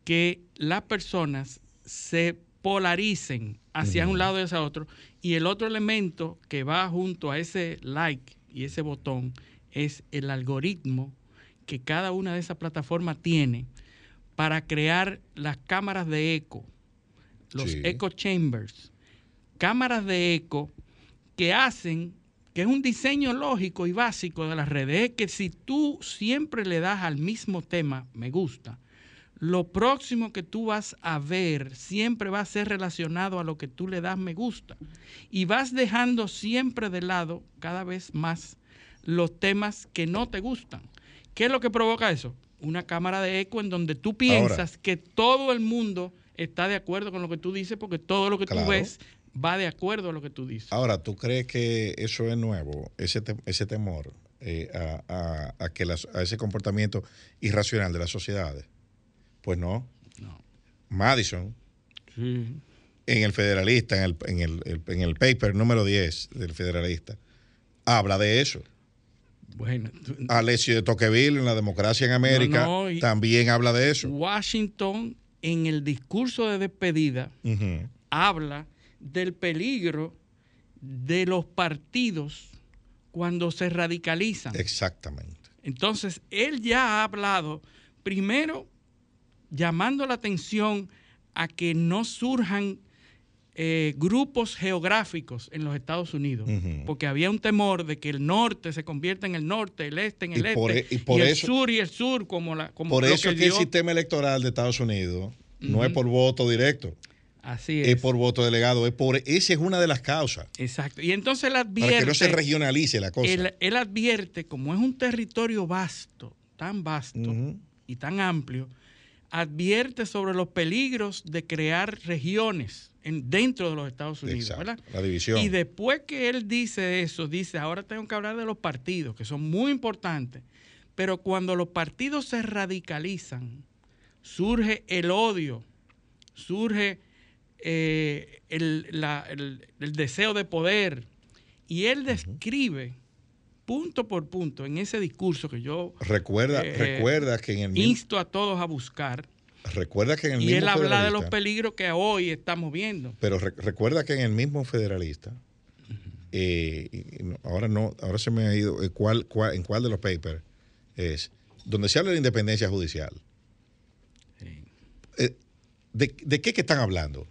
que las personas se polaricen hacia un lado y hacia otro. Y el otro elemento que va junto a ese like y ese botón es el algoritmo que cada una de esas plataformas tiene para crear las cámaras de eco, los Sí. echo chambers, cámaras de eco que hacen, que es un diseño lógico y básico de las redes, es que si tú siempre le das al mismo tema, me gusta, lo próximo que tú vas a ver siempre va a ser relacionado a lo que tú le das me gusta. Y vas dejando siempre de lado cada vez más los temas que no te gustan. ¿Qué es lo que provoca eso? Una cámara de eco en donde tú piensas que todo el mundo está de acuerdo con lo que tú dices porque todo lo que Claro. tú ves va de acuerdo a lo que tú dices. Ahora, ¿tú crees que eso es nuevo, ese, te- ese temor eh, a, a- a que las- a ese comportamiento irracional de las sociedades? Pues no. No. Madison, Sí. en el Federalista, en el, en el- en el paper número 10 del Federalista, habla de eso. Bueno, tú- Alessio de Tocqueville en La Democracia en América No, no, y- también habla de eso. Washington en el discurso de despedida habla del peligro de los partidos cuando se radicalizan. Exactamente. Entonces, él ya ha hablado, primero, llamando la atención a que no surjan eh, grupos geográficos en los Estados Unidos, porque había un temor de que el norte se convierta en el norte, el este en el Y este, e- y por el eso- sur y el sur, como, la, como Por eso que el sistema electoral de Estados Unidos no es por voto directo, Así es. es. por voto delegado. Es por, esa es una de las causas. Exacto. Y entonces él advierte... Para que no se regionalice la cosa. él, él advierte, como es un territorio vasto, tan vasto y tan amplio, advierte sobre los peligros de crear regiones en, dentro de los Estados Unidos. Exacto, ¿verdad? la división. Y después que él dice eso, dice, ahora tengo que hablar de los partidos, que son muy importantes, pero cuando los partidos se radicalizan, surge el odio, surge eh, el, la- el- el deseo de poder. Y él describe punto por punto en ese discurso que yo Recuerda, eh, recuerda que en el mismo, insto a todos a buscar, recuerda que en el y mismo él habla de los peligros que hoy estamos viendo. Pero re- recuerda que en el mismo federalista, eh, ahora no, ahora se me ha ido, eh, cuál, cuál- en cuál de los papers es, donde se habla de independencia judicial. Eh, ¿de, de qué que están hablando?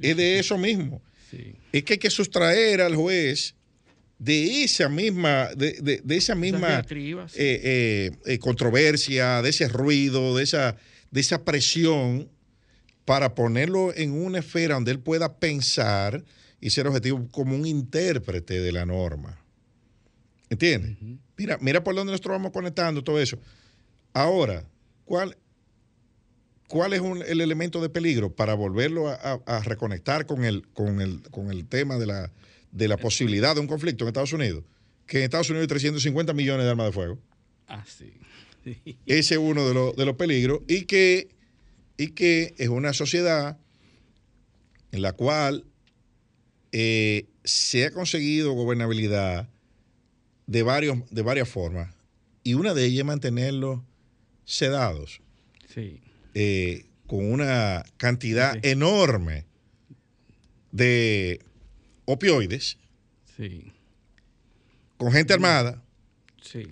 Es de eso mismo. Sí. Es que hay que sustraer al juez de esa misma, de, de- de esa misma eh, eh, eh, controversia, de ese ruido, de esa, de esa presión, para ponerlo en una esfera donde él pueda pensar y ser objetivo como un intérprete de la norma. ¿Entiendes? Mira, mira por dónde nosotros vamos conectando todo eso. Ahora, ¿cuál, cuál es un- el elemento de peligro para volverlo a, a- a reconectar con el, con el, con el tema de la, de la posibilidad de un conflicto en Estados Unidos? Que en Estados Unidos hay 350 millones de armas de fuego. Ah, sí. Sí. Ese es uno de, los- de los peligros y que, y que es una sociedad en la cual eh, se ha conseguido gobernabilidad de, varios, de varias formas y una de ellas es mantenerlos sedados Sí. Eh, con una cantidad Sí. enorme de opioides, Sí. con gente armada, Sí.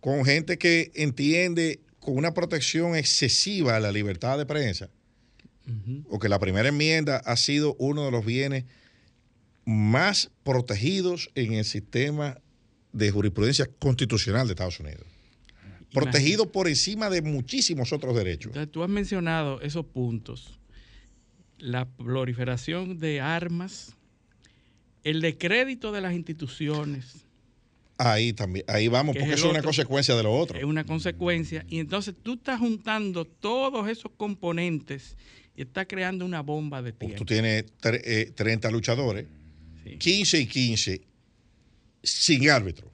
con gente que entiende con una protección excesiva a la libertad de prensa, o que la primera enmienda ha sido uno de los bienes más protegidos en el sistema de jurisprudencia constitucional de Estados Unidos. Protegido por encima de muchísimos otros derechos. Tú has mencionado esos puntos. La proliferación de armas, el decrédito de las instituciones, Ahí también, ahí vamos, es porque eso es una consecuencia de lo otro. es una consecuencia. Y entonces tú estás juntando todos esos componentes y estás creando una bomba de tiempo. Tú tienes eh, 30 luchadores, Sí, 15 y 15 sin árbitro.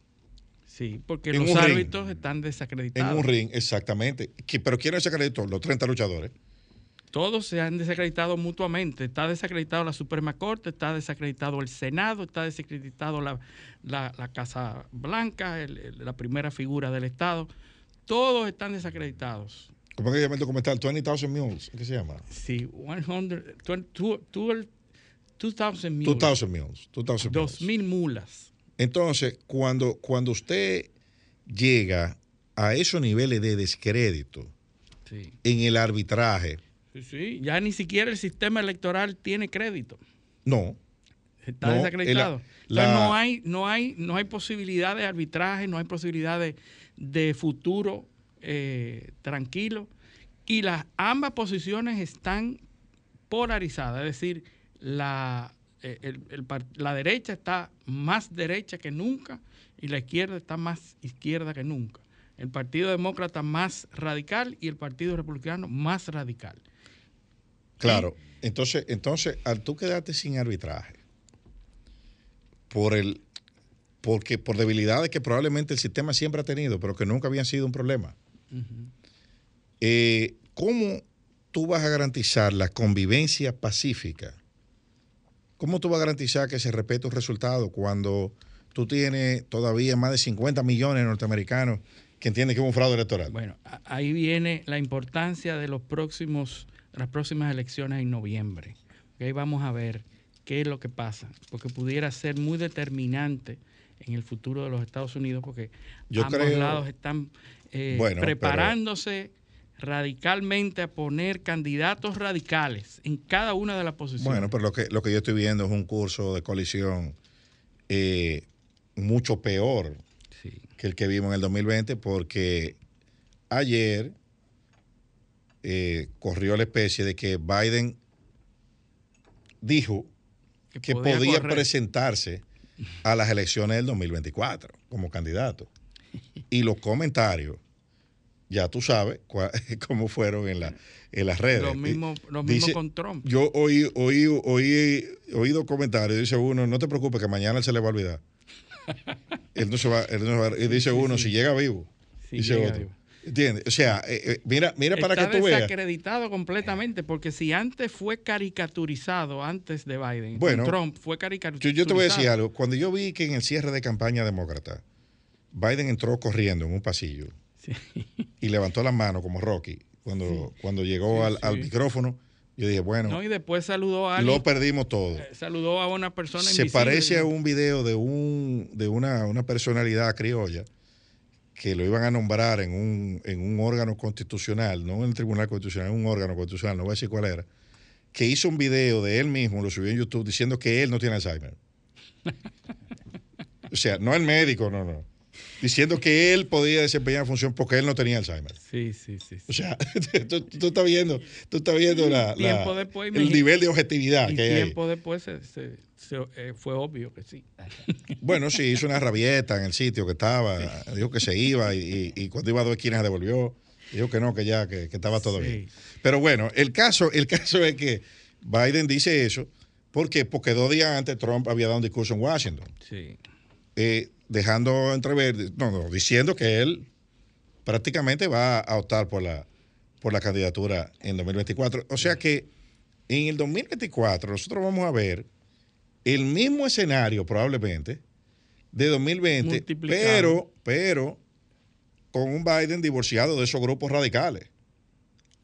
Sí, porque en los ring. árbitros están desacreditados. En un ring, exactamente. Pero ¿quién es acreditó? Los 30 luchadores. Todos se han desacreditado mutuamente. Está desacreditado la Suprema Corte, está desacreditado el Senado, está desacreditado la, la- la Casa Blanca, el- el- la primera figura del Estado. Todos están desacreditados. ¿Cómo que llama el documental? 20,000 Mules. ¿Qué se llama? Sí, 100, 2000 2000 mules. 2,000 Mules. 2,000 Mules. 2000 mulas. Entonces, cuando, cuando usted llega a esos niveles de descrédito Sí. en el arbitraje, Sí, sí, ya ni siquiera el sistema electoral tiene crédito. no, Está No, desacreditado. Entonces, no hay, no hay, no hay posibilidad de arbitraje, no hay posibilidad de, de futuro eh, tranquilo. Y las ambas posiciones están polarizadas, es decir, la, el- el par- la derecha está más derecha que nunca y la izquierda está más izquierda que nunca. El Partido Demócrata más radical y el Partido Republicano más radical. claro. Entonces, entonces, al tú quedarte sin arbitraje, por el, porque por debilidades que probablemente el sistema siempre ha tenido, pero que nunca habían sido un problema. Eh, ¿Cómo tú vas a garantizar la convivencia pacífica? ¿Cómo tú vas a garantizar que se respete un resultado cuando tú tienes todavía más de 50 millones de norteamericanos que entienden que es un fraude electoral? Bueno, ahí viene la importancia de los próximos, las próximas elecciones en noviembre. Ahí vamos a ver qué es lo que pasa, porque pudiera ser muy determinante en el futuro de los Estados Unidos, porque Yo ambos creo- lados están eh, Bueno, pero- preparándose radicalmente a poner candidatos radicales en cada una de las posiciones. Bueno, pero lo que, lo que yo estoy viendo es un curso de colisión eh, mucho peor Sí. que el que vimos en el 2020 porque ayer eh, corrió la especie de que Biden dijo que podía, presentarse a las elecciones del 2024 como candidato. Y los comentarios, ya tú sabes cua- cómo fueron en, la, en las redes. Lo mismo, lo Dice- mismo con Trump. Yo oí, oí, oí, oído comentarios, dice uno, no te preocupes que mañana él se le va a olvidar. él no se va, él no se va- y dice uno, si llega vivo, Si dice llega otro. vivo. ¿Entiendes? O sea, eh, eh, mira, mira para Está que tú veas. desacreditado completamente, porque si antes fue caricaturizado, antes de Biden, Bueno, Trump fue Yo, caricaturizado. yo te voy a decir algo. Cuando yo vi que en el cierre de campaña demócrata, Biden entró corriendo en un pasillo Sí. y levantó las manos como Rocky cuando, cuando llegó Sí, al, micrófono. Yo dije, bueno, No, y después saludó a alguien, lo perdimos todo. eh, saludó a una persona Se invisible. parece a un video de un de una, una personalidad criolla que lo iban a nombrar en un, en un órgano constitucional, no en el Tribunal Constitucional, en un órgano constitucional, no voy a decir cuál era, que hizo un video de él mismo, lo subió en YouTube diciendo que él no tiene Alzheimer. O sea, no el médico, no, no. Diciendo que él podía desempeñar la función porque él no tenía Alzheimer. Sí, sí, sí. sí. O sea, tú, tú estás viendo, tú estás viendo la, la- después, el nivel de objetividad que hay tiempo después se- se- se- eh, fue obvio que sí. Bueno, sí, hizo una rabieta en el sitio que estaba, dijo que se iba y, y- y cuando iba a dos esquinas se devolvió, dijo que no, que ya, que, que estaba todo Sí. bien. Pero bueno, el caso, el caso es que Biden dice eso, ¿por qué? Porque dos días antes Trump había dado un discurso en Washington, Sí. eh, dejando entrever, no, no, diciendo que él prácticamente va a optar por la, por la candidatura en 2024. O sea que en el 2024 nosotros vamos a ver el mismo escenario probablemente de 2020, Multiplicado. pero, pero con un Biden divorciado de esos grupos radicales.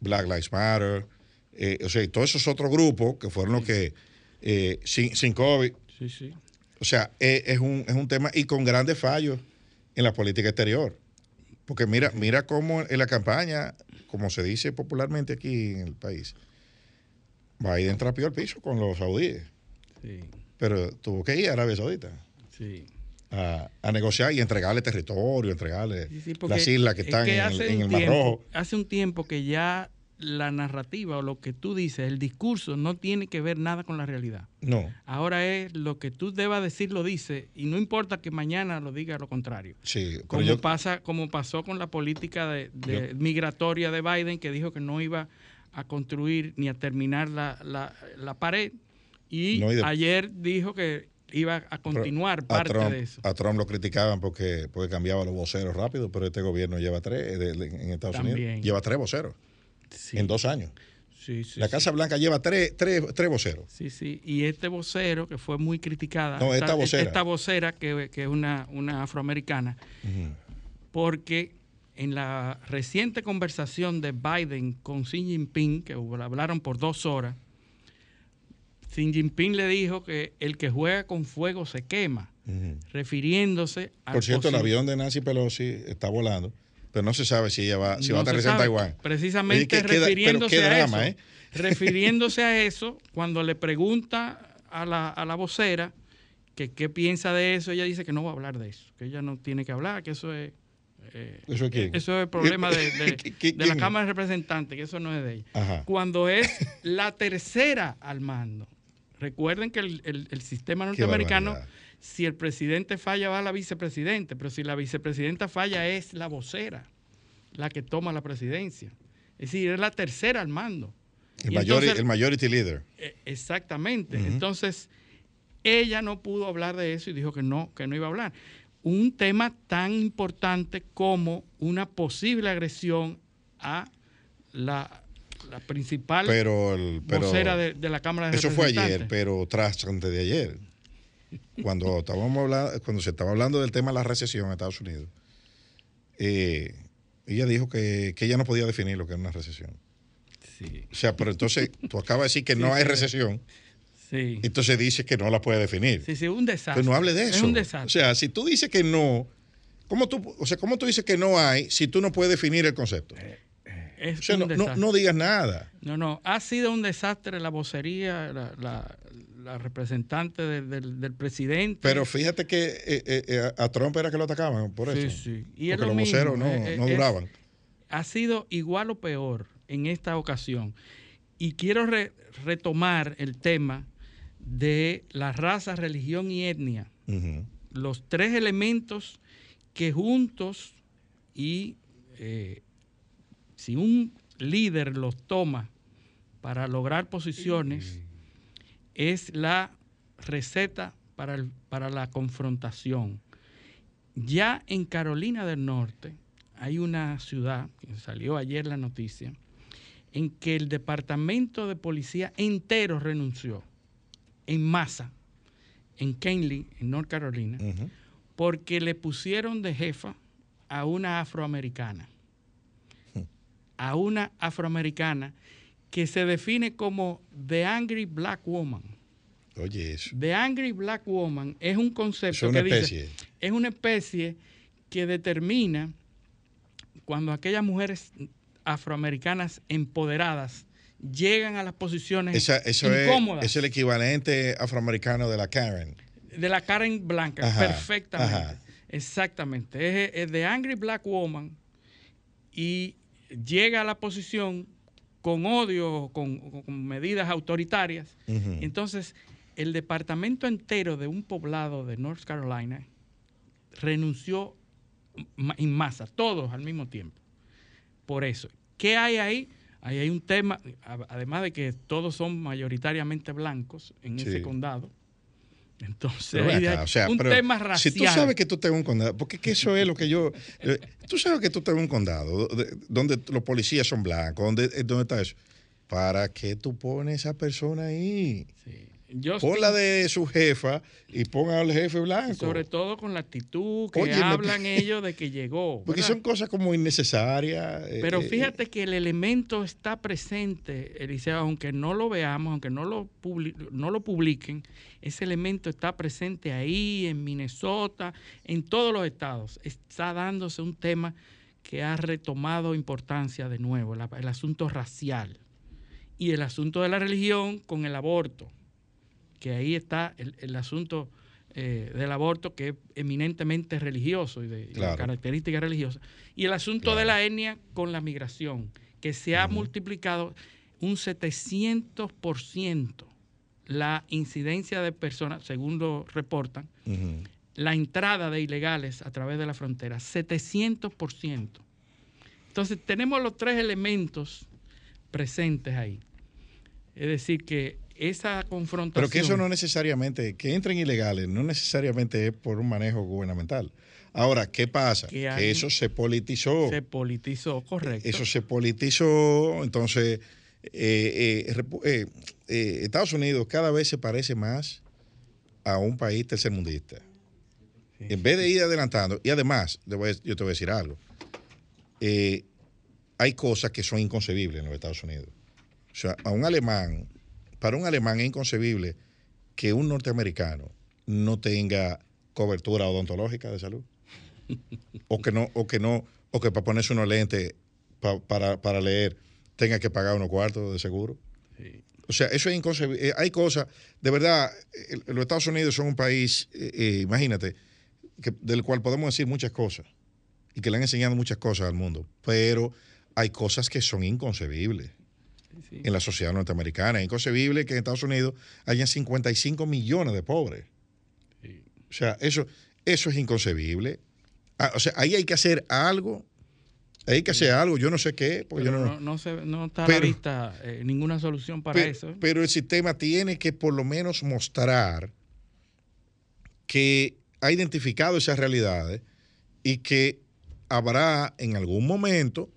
Black Lives Matter, eh, o sea, y todos esos otros grupos que fueron los que, eh, sin, sin COVID, Sí, sí. O sea, es, es un, es un tema y con grandes fallos en la política exterior. Porque mira, mira cómo en la campaña, como se dice popularmente aquí en el país, Biden trapeó el piso con los saudíes, Sí, pero tuvo que ir a Arabia Saudita sí. a, a negociar y entregarle territorio, entregarle Sí, las islas que es están en, el- en el Mar Rojo. Hace un tiempo que ya la narrativa o lo que tú dices, el discurso, no tiene que ver nada con la realidad. No, Ahora es lo que tú debas decir, lo dice, y no importa que mañana lo diga lo contrario. sí, Como, yo, pasa, como pasó con la política de, de migratoria de Biden, que dijo que no iba a construir ni a terminar la, la- la pared, y, No, y de- ayer dijo que iba a continuar a parte Trump, de eso. a Trump lo criticaban porque, porque cambiaba los voceros rápido, pero este gobierno lleva tres eh, en Estados También. Unidos. Lleva tres voceros Sí, en dos años. sí, sí, La sí. Casa Blanca lleva tres, tres, tres voceros. Sí, sí. Y este vocero, que fue muy criticada. No, esta vocera. Esta vocera, que, que es una, una afroamericana, porque en la reciente conversación de Biden con Xi Jinping, que hablaron por dos horas, Xi Jinping le dijo que el que juega con fuego se quema, refiriéndose a... Por cierto, el avión de Nancy Pelosi está volando, pero no se sabe si ella va, si va a aterrizar en Taiwán. Precisamente refiriéndose a eso. ¿eh? Refiriéndose a eso, cuando le pregunta a la, a la vocera que qué piensa de eso, ella dice que no va a hablar de eso, que ella no tiene que hablar, que eso es... eh, ¿Eso es quién? Eso es el problema de, de- ¿Qui- qui- de la? Cámara de Representantes, que eso no es de ella. Ajá. Cuando es la tercera al mando. Recuerden que el, el- el sistema norteamericano. Si el presidente falla, va la vicepresidente, pero si la vicepresidenta falla, es la vocera la que toma la presidencia. Es decir, es la tercera al mando. El, Y majori- entonces- el majority leader. Eh, Exactamente. Entonces, ella no pudo hablar de eso y dijo que no, que no iba a hablar. Un tema tan importante como una posible agresión a la, la principal Pero, el, pero vocera de, de la Cámara de eso fue Representantes. ayer, pero tras antes de ayer. Cuando estábamos hablando, cuando se estaba hablando del tema de la recesión en Estados Unidos, eh, ella dijo que, que ella no podía definir lo que era una recesión. Sí, O sea, pero entonces tú acabas de decir que no hay recesión, sí. entonces dices que no la puede definir. Sí, sí, un desastre. Pues no hable de eso. Es un desastre. O sea, si tú dices que no, ¿cómo tú, o sea, ¿cómo tú dices que no hay si tú no puedes definir el concepto? es O sea, un no, no, desastre. no digas nada. No, no, ha sido un desastre la vocería, la, la- la representante del, del- del presidente. Pero fíjate que eh, eh, eh, a Trump era que lo atacaban por Sí, eso. sí. Y es Porque lo los voceros no, eh, no es- duraban. ha sido igual o peor en esta ocasión. Y quiero re- retomar el tema de la raza, religión y etnia. Los tres elementos que juntos y eh, si un líder los toma para lograr posiciones, es la receta para, el- para la confrontación. Ya en Carolina del Norte hay una ciudad, que salió ayer la noticia, en que el departamento de policía entero renunció en masa en Kenley, en North Carolina, porque le pusieron de jefa a una afroamericana. A una afroamericana que se define como The Angry Black Woman. Oye, eso. The Angry Black Woman es un concepto Es que dice- especie. es una especie que determina cuando aquellas mujeres afroamericanas empoderadas llegan a las posiciones Esa- eso es, incómodas es el equivalente afroamericano de la Karen. de la Karen blanca, Ajá, perfectamente. ajá. Exactamente. Es, es de Angry Black Woman y llega a la posición con odio, con, con medidas autoritarias. Entonces, el departamento entero de un poblado de North Carolina renunció en masa, todos al mismo tiempo. Por eso. ¿Qué hay ahí? Ahí hay un tema, además de que todos son mayoritariamente blancos en Sí. ese condado. Entonces, acá, o sea, un tema racial. Si tú sabes que tú estás en un condado, porque que eso es lo que yo. eh, tú sabes que tú estás en un condado de- donde los policías son blancos, donde, eh, ¿dónde está eso? ¿Para qué tú pones a esa persona ahí? Sí. Pon la de su jefa y pon al jefe blanco. sobre todo con la actitud que Óyeme, hablan ellos de que llegó. porque son cosas como innecesarias. eh, Pero eh, fíjate que el elemento está presente, Eliseo, aunque no lo veamos, aunque no lo, publi- no lo publiquen, ese elemento está presente ahí, en Minnesota, en todos los estados. Está dándose un tema que ha retomado importancia de nuevo, la- el asunto racial y el asunto de la religión con el aborto, que ahí está el, el asunto eh, del aborto que es eminentemente religioso y de, características religiosas. Y el asunto Claro. de la etnia con la migración, que se ha multiplicado un 700% la incidencia de personas, según lo reportan, la entrada de ilegales a través de la frontera, 700%. Entonces tenemos los tres elementos presentes ahí. Es decir, que esa confrontación... Pero que eso no necesariamente, que entren ilegales, no necesariamente es por un manejo gubernamental. Ahora, ¿qué pasa? Que eso se politizó. se politizó, correcto. Eso se politizó, entonces eh, eh, eh, Estados Unidos cada vez se parece más a un país tercermundista. Sí. En vez de ir adelantando, y además, yo te voy a decir algo, hay cosas que son inconcebibles en los Estados Unidos. O sea, a un alemán, para un alemán es inconcebible que un norteamericano no tenga cobertura odontológica de salud. o que no, o que no, o que para ponerse unos lentes pa- para, para leer tenga que pagar unos cuartos de seguro. Sí. O sea, eso es inconcebible. Eh, Hay cosas, de verdad, eh, los Estados Unidos son un país, eh, eh, imagínate, que- del cual podemos decir muchas cosas y que le han enseñado muchas cosas al mundo, pero hay cosas que son inconcebibles Sí. en la sociedad norteamericana. Es inconcebible que en Estados Unidos hayan 55 millones de pobres. Sí. O sea, eso, eso es inconcebible. Ah, o sea, ahí hay que hacer algo. Ahí hay que hacer algo. Yo no sé qué, porque yo no, no, no se- no está a Pero- la vista eh, ninguna solución para eso. ¿eh? Pero el sistema tiene que por lo menos mostrar que ha identificado esas realidades y que habrá en algún momento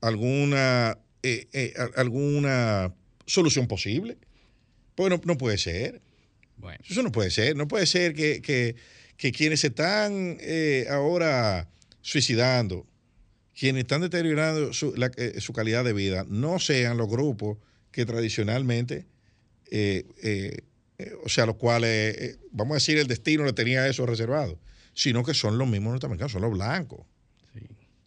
alguna, eh, eh, alguna solución posible. Pues no, no puede ser. Bueno, Eso no puede ser. No puede ser que, que- que quienes se están eh, ahora suicidando, quienes están deteriorando su, la- eh, su calidad de vida, no sean los grupos que tradicionalmente, eh, eh, o sea, los cuales, vamos a decir, el destino le tenía eso reservado, sino que son los mismos norteamericanos, son los blancos. sí,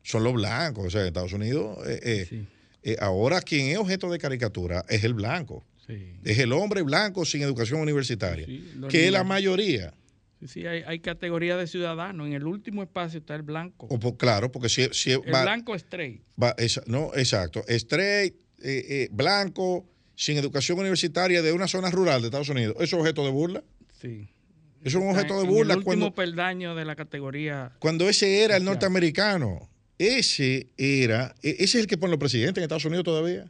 Son los blancos. O sea, en Estados Unidos, eh, eh, sí, eh, ahora quien es objeto de caricatura es el blanco. sí. Es el hombre blanco sin educación universitaria, Sí, que es la mayoría. Sí, sí, hay, hay categoría de ciudadanos. En el último espacio está el blanco. O por- claro, porque si, si el va, blanco straight. va- esa- no, exacto, straight, eh, eh, blanco, sin educación universitaria de una zona rural de Estados Unidos, ¿eso es objeto de burla? Sí. Eso es un objeto de en burla El último cuando, peldaño de la categoría. cuando ese era el norteamericano. Ese era, e- ese es el que pone los presidentes en Estados Unidos todavía.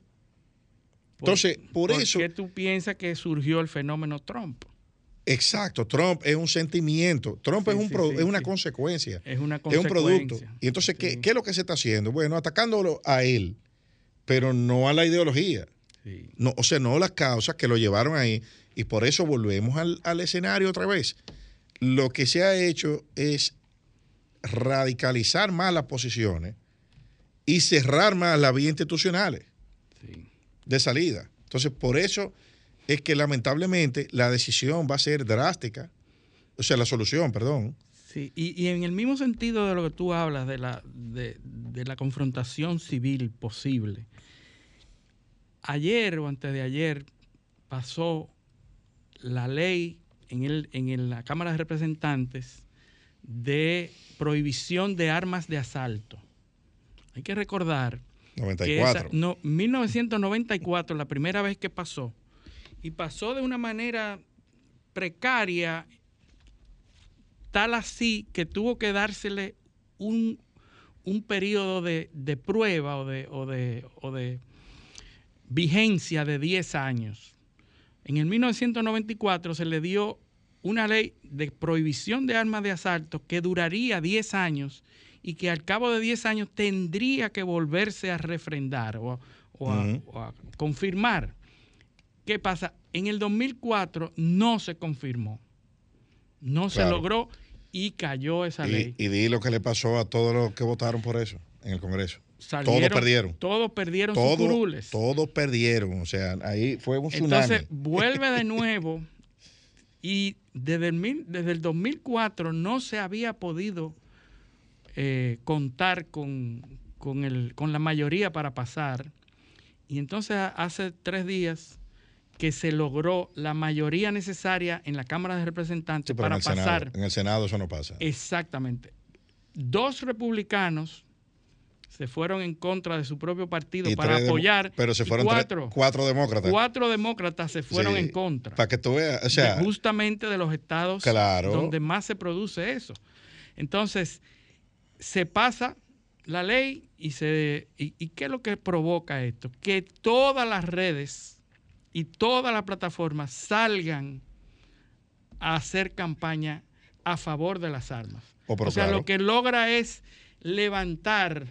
Entonces, por eso- qué tú piensas que surgió el fenómeno Trump? Exacto, Trump es un sentimiento, Trump Sí, es, un sí, pro- sí, es una consecuencia. Es una es un producto. consecuencia. Y entonces, ¿qué, qué es lo que se está haciendo? Bueno, atacándolo a él, pero no a la ideología. No, o sea, no las causas que lo llevaron ahí. Y por eso volvemos al, al escenario otra vez. Lo que se ha hecho es radicalizar más las posiciones y cerrar más las vías institucionales sí. de salida. Entonces, por eso es que lamentablemente la decisión va a ser drástica. O sea, la solución, perdón. Sí, y, y en el mismo sentido de lo que tú hablas, de la, de, de la confrontación civil posible, ayer o antes de ayer pasó la ley en, el, en la Cámara de Representantes de prohibición de armas de asalto. Hay que recordar que 94. esa- no, 1994, la primera vez que pasó, y pasó de una manera precaria, tal así que tuvo que dársele un, un periodo de, de prueba o de, o, de, o de vigencia de 10 años. En el 1994 se le dio una ley de prohibición de armas de asalto que duraría 10 años y que al cabo de 10 años tendría que volverse a refrendar o, o a, Ujú. o a confirmar. ¿Qué pasa? En el 2004 no se confirmó, no se logró y cayó esa ley. Y, di lo que le pasó a todos los que votaron por eso en el Congreso. Salieron- todos perdieron. Todos perdieron sus Todos, curules. todos perdieron. O sea, ahí fue un tsunami. Entonces vuelve de nuevo y desde el, desde el 2004 no se había podido eh, contar con, con, el, con la mayoría para pasar. Y entonces hace tres días que se logró la mayoría necesaria en la Cámara de Representantes Sí, pero en para Senado, pasar. en el Senado eso no pasa. Exactamente. Dos republicanos se fueron en contra de su propio partido Y para apoyar. Pero se y fueron tres- cuatro, cuatro demócratas. cuatro demócratas se fueron Sí, en contra. Para que tú veas, o de- sea, justamente de los estados Claro. donde más se produce eso. Entonces, se pasa la ley y se y, y qué es lo que provoca esto? Que todas las redes y todas las plataformas salgan a hacer campaña a favor de las armas. Oh, o sea, claro. lo que logra es levantar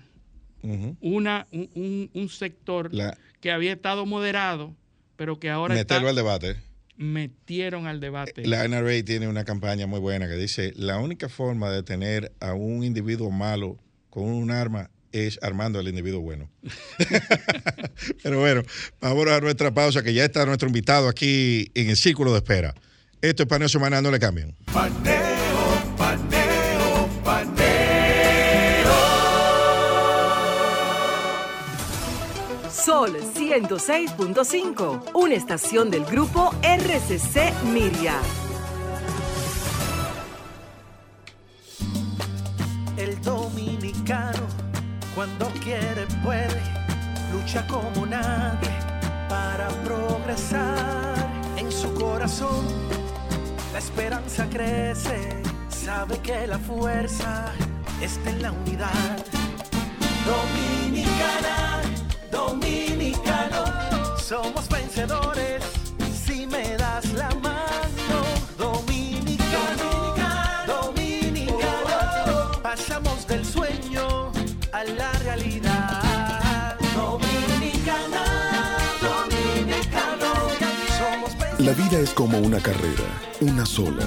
una, un, un- un sector la- que había estado moderado, pero que ahora está- meterlo al debate. metieron al debate. La NRA tiene una campaña muy buena que dice, la única forma de tener a un individuo malo con un arma es Armando el individuo bueno. Pero bueno, vamos a nuestra pausa, que ya está nuestro invitado aquí en el círculo de espera. Esto es Paneo Semanal, no le cambien. Paneo, Sol 106.5, una estación del grupo RCC Miria. El dominicano, cuando quiere, puede, lucha como nadie para progresar. En su corazón, la esperanza crece, sabe que la fuerza está en la unidad. Dominicana, dominicano, somos vencedores si me das la mano. Dominicano, dominicano, pasamos del sueño a la realidad. Dominicana, dominicano, somos La vida es como una carrera, una sola,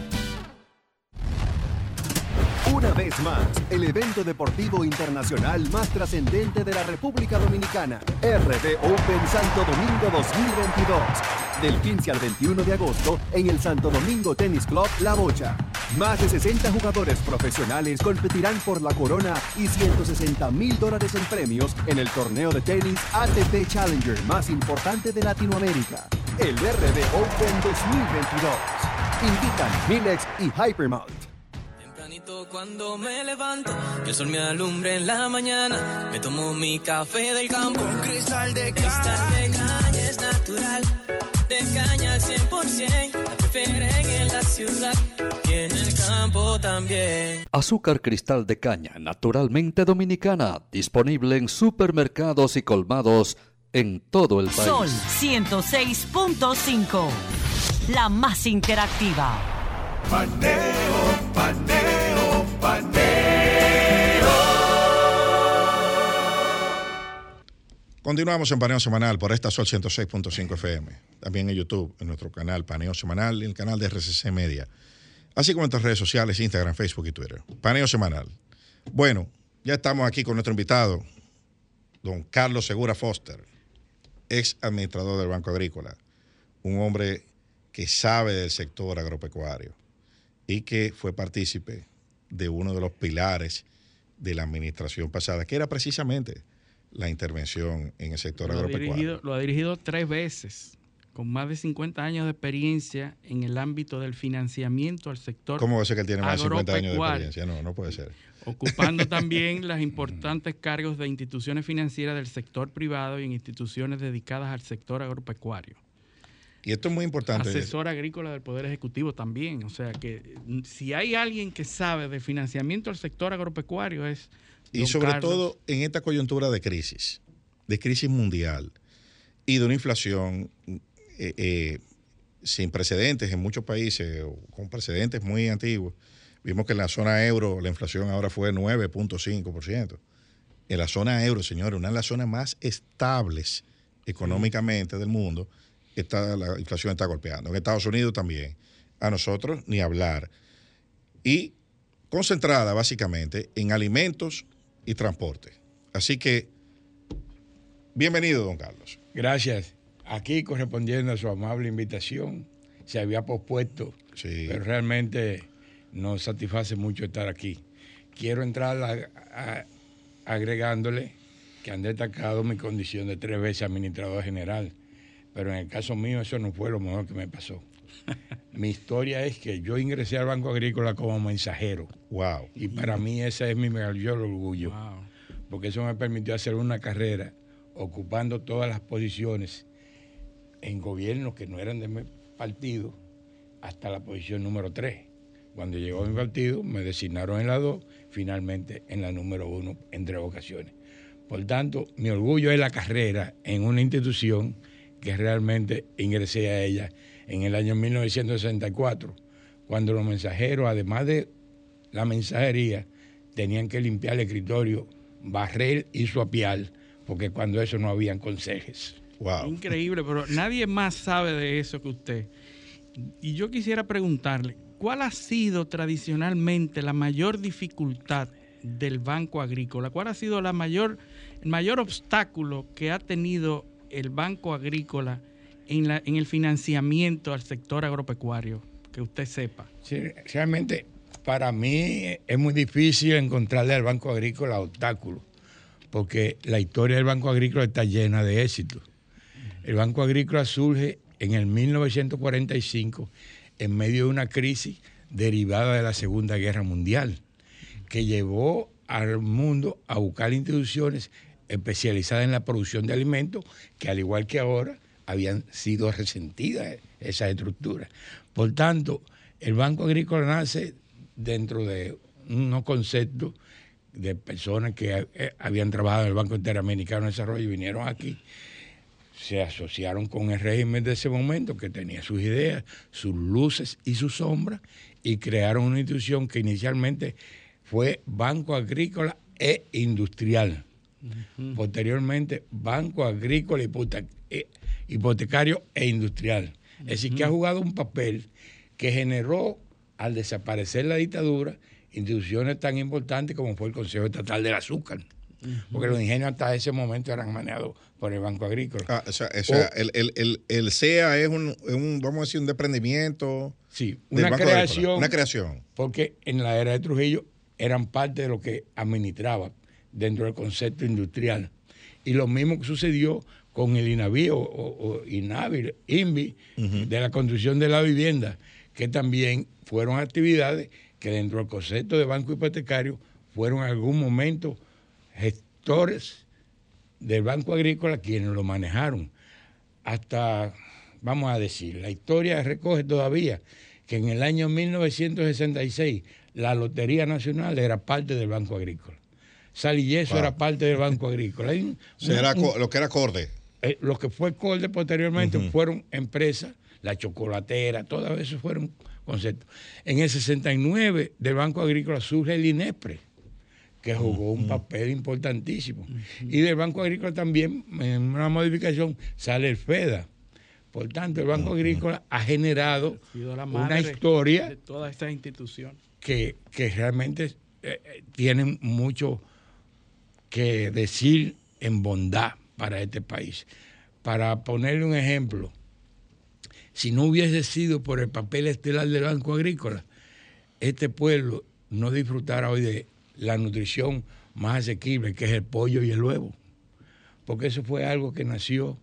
Una vez más, el evento deportivo internacional más trascendente de la República Dominicana, RD Open Santo Domingo 2022, del 15 al 21 de agosto en el Santo Domingo Tennis Club La Bocha. Más de 60 jugadores profesionales competirán por la corona y 160 mil dólares en premios en el torneo de tenis ATP Challenger más importante de Latinoamérica, el RD Open 2022. Invitan Milex y Hypermount. Tempranito cuando me levanto, que el sol me alumbre en la mañana, me tomo mi café del campo. Un cristal de cristal de caña es natural, de caña al 100%, la prefieren en la ciudad y en el campo también. Azúcar cristal de caña, naturalmente dominicana, disponible en supermercados y colmados en todo el país. Sol 106.5, la más interactiva. Paneo, paneo, Continuamos en Paneo Semanal por esta Sol 106.5 FM. También en YouTube, en nuestro canal Paneo Semanal en el canal de RCC Media. Así como en nuestras redes sociales, Instagram, Facebook y Twitter. Paneo Semanal. Bueno, ya estamos aquí con nuestro invitado, don Carlos Segura Foster, ex administrador del Banco Agrícola. Un hombre que sabe del sector agropecuario y que fue partícipe de uno de los pilares de la administración pasada, que era precisamente la intervención en el sector Lo ha, agropecuario. dirigido, lo ha dirigido tres veces, con más de 50 años de experiencia en el ámbito del financiamiento al sector ¿Cómo va a ser que él tiene más de 50 años de experiencia? No, no puede ser. Ocupando también las importantes cargos de instituciones financieras del sector privado y en instituciones dedicadas al sector agropecuario. Y esto es muy importante. Asesor agrícola del Poder Ejecutivo también. O sea que mm, si hay alguien que sabe de financiamiento al sector agropecuario es... Y sobre Carlos. todo en esta coyuntura de crisis, de crisis mundial y de una inflación eh, eh, sin precedentes en muchos países, con precedentes muy antiguos. Vimos que en la zona euro la inflación ahora fue 9.5%. En la zona euro, señores, una de las zonas más estables económicamente del mundo, está, la inflación está golpeando. En Estados Unidos también. A nosotros ni hablar. Y concentrada básicamente en alimentos y transporte. Así que, bienvenido, don Carlos. Gracias. Aquí correspondiendo a su amable invitación, se había pospuesto, Sí. pero realmente nos satisface mucho estar aquí. Quiero entrar a- a- agregándole que han destacado mi condición de tres veces administrador general, pero en el caso mío eso no fue lo mejor que me pasó. Mi historia es que yo ingresé al Banco Agrícola como mensajero. Wow. Y para mí ese es mi mayor orgullo Wow. porque eso me permitió hacer una carrera ocupando todas las posiciones en gobiernos que no eran de mi partido hasta la posición número 3. Cuando llegó a mi partido me designaron en la 2, finalmente en la número 1 en tres ocasiones. Por tanto, mi orgullo es la carrera en una institución que realmente ingresé a ella en el año 1964, cuando los mensajeros, además de la mensajería, tenían que limpiar el escritorio, barrer y suapiar, porque cuando eso no habían consejes. Increíble, pero nadie más sabe de eso que usted. Y yo quisiera preguntarle, ¿cuál ha sido tradicionalmente la mayor dificultad del Banco Agrícola? ¿Cuál ha sido la mayor, el mayor obstáculo que ha tenido el Banco Agrícola en, el financiamiento al sector agropecuario? Que usted sepa. Sí, realmente para mí es muy difícil encontrarle al Banco Agrícola obstáculos, porque la historia del Banco Agrícola está llena de éxitos. El Banco Agrícola surge en el 1945 en medio de una crisis derivada de la Segunda Guerra Mundial, que llevó al mundo a buscar instituciones especializadas en la producción de alimentos, que al igual que ahora habían sido resentidas esas estructuras. Por tanto, el Banco Agrícola nace dentro de unos conceptos de personas que eh, habían trabajado en el Banco Interamericano de Desarrollo y vinieron aquí, se asociaron con el régimen de ese momento que tenía sus ideas, sus luces y sus sombras y crearon una institución que inicialmente fue Banco Agrícola e Industrial. Posteriormente, Banco Agrícola e, Hipotecario e Industrial. Es decir, que ha jugado un papel que generó al desaparecer la dictadura, instituciones tan importantes como fue el Consejo Estatal del Azúcar. Porque los ingenios hasta ese momento eran manejados por el Banco Agrícola. Ah, o sea, o sea el, el, el, el, CEA es un, un, vamos a decir, un desprendimiento. Sí, una creación. Una creación. Porque en la era de Trujillo eran parte de lo que administraba dentro del concepto industrial. Y lo mismo que sucedió con el INAVI o, o, INAVI, INVI, de la construcción de la vivienda, que también fueron actividades que dentro del concepto de banco hipotecario fueron en algún momento gestores del Banco Agrícola quienes lo manejaron. Hasta, vamos a decir, la historia recoge todavía que en el año 1966 la Lotería Nacional era parte del Banco Agrícola. Salilleso era parte del Banco Agrícola. lo que era Corde. Eh, lo que fue Corde posteriormente fueron empresas, la chocolatera, todo eso fueron concepto. En el 69 del Banco Agrícola surge el INEPRE, que jugó un papel importantísimo. Y del Banco Agrícola también, en una modificación, sale el FEDA. Por tanto, el Banco Agrícola ha generado una historia de todas estas instituciones que, que realmente eh, eh, tienen mucho que decir en bondad para este país. Para ponerle un ejemplo, si no hubiese sido por el papel estelar del Banco Agrícola, este pueblo no disfrutara hoy de la nutrición más asequible, que es el pollo y el huevo. Porque eso fue algo que nació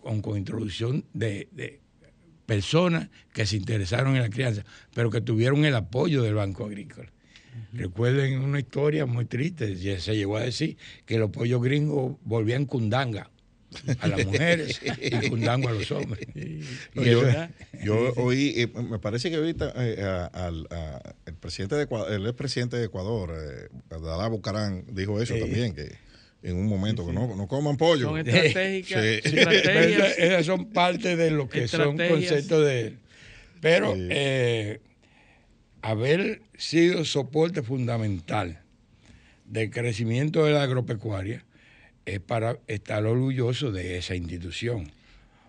con, introducción de, personas que se interesaron en la crianza, pero que tuvieron el apoyo del Banco Agrícola. Recuerden una historia muy triste, se llegó a decir que los pollos gringos volvían cundanga a las mujeres y cundando a los hombres. yo, oí, eh, me parece que ahorita eh, al el presidente de Ecuador, el expresidente de Ecuador, eh, Dada Bucarán, dijo eso también, que en un momento que no, no coman pollo. Son estratégicas. Esas, son parte de lo que son conceptos de él. Pero haber sido soporte fundamental del crecimiento de la agropecuaria es para estar orgulloso de esa institución.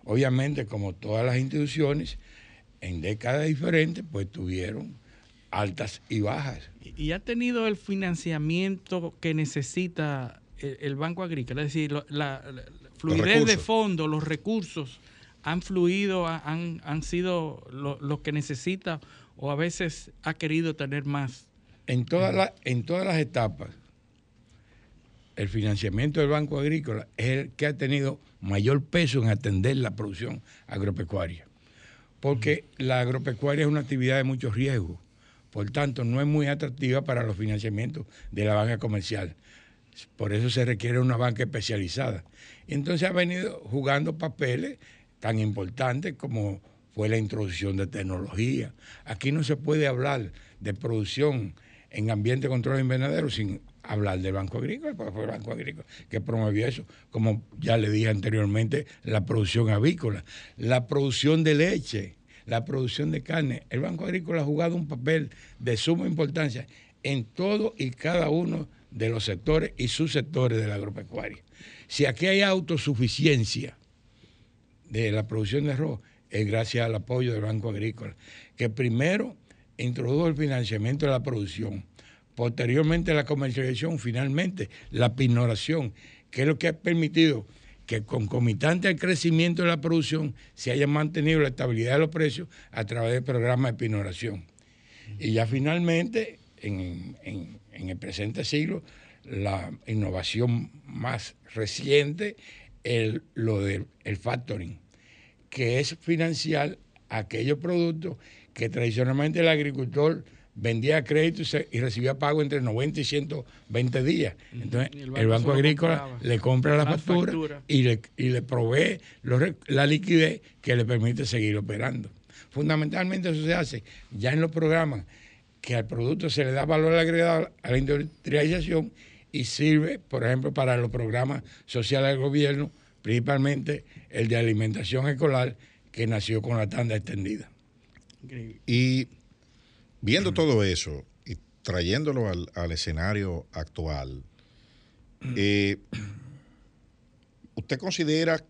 Obviamente, como todas las instituciones, en décadas diferentes, pues tuvieron altas y bajas. ¿Y ha tenido el financiamiento que necesita el, Banco Agrícola? Es decir, la, fluidez de fondos, los recursos han fluido, han, han sido lo, que necesita o a veces ha querido tener más. En, todas en todas las etapas el financiamiento del Banco Agrícola es el que ha tenido mayor peso en atender la producción agropecuaria. Porque la agropecuaria es una actividad de mucho riesgo. Por tanto, no es muy atractiva para los financiamientos de la banca comercial. Por eso se requiere una banca especializada. Y entonces ha venido jugando papeles tan importantes como fue la introducción de tecnología. Aquí no se puede hablar de producción en ambiente de control invernadero sin hablar del Banco Agrícola, porque fue el Banco Agrícola que promovió eso, como ya le dije anteriormente, la producción avícola, la producción de leche, la producción de carne. El Banco Agrícola ha jugado un papel de suma importancia en todo y cada uno de los sectores y subsectores de la agropecuaria. Si aquí hay autosuficiencia de la producción de arroz, es gracias al apoyo del Banco Agrícola, que primero introdujo el financiamiento de la producción, posteriormente la comercialización, finalmente la pignoración, que es lo que ha permitido que concomitante al crecimiento de la producción se haya mantenido la estabilidad de los precios a través del programa de pignoración. Y ya finalmente, en, el presente siglo, la innovación más reciente, el, lo del el factoring, que es financiar aquellos productos que tradicionalmente el agricultor vendía a crédito y, recibía pago entre 90 y 120 días. Entonces, el el banco Agrícola compraba. le compra la La factura, factura. Y, le, y le provee los la liquidez que le permite seguir operando. Fundamentalmente eso se hace ya en los programas que al producto se le da valor agregado a la industrialización y sirve, por ejemplo, para los programas sociales del gobierno, principalmente el de alimentación escolar, que nació con la tanda extendida. Y viendo todo eso y trayéndolo al, al escenario actual, eh, ¿usted considera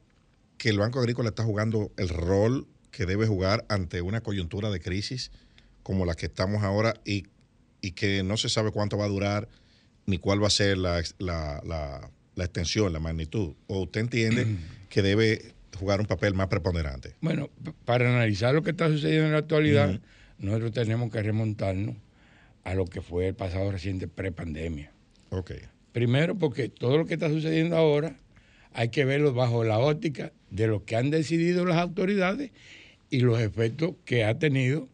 que el Banco Agrícola está jugando el rol que debe jugar ante una coyuntura de crisis como la que estamos ahora y, y que no se sabe cuánto va a durar ni cuál va a ser la, ex- la- la- la extensión, la magnitud? ¿O usted entiende que debe jugar un papel más preponderante? Bueno, para analizar lo que está sucediendo en la actualidad, nosotros tenemos que remontarnos a lo que fue el pasado reciente prepandemia. Ok. Primero, porque todo lo que está sucediendo ahora hay que verlo bajo la óptica de lo que han decidido las autoridades y los efectos que ha tenido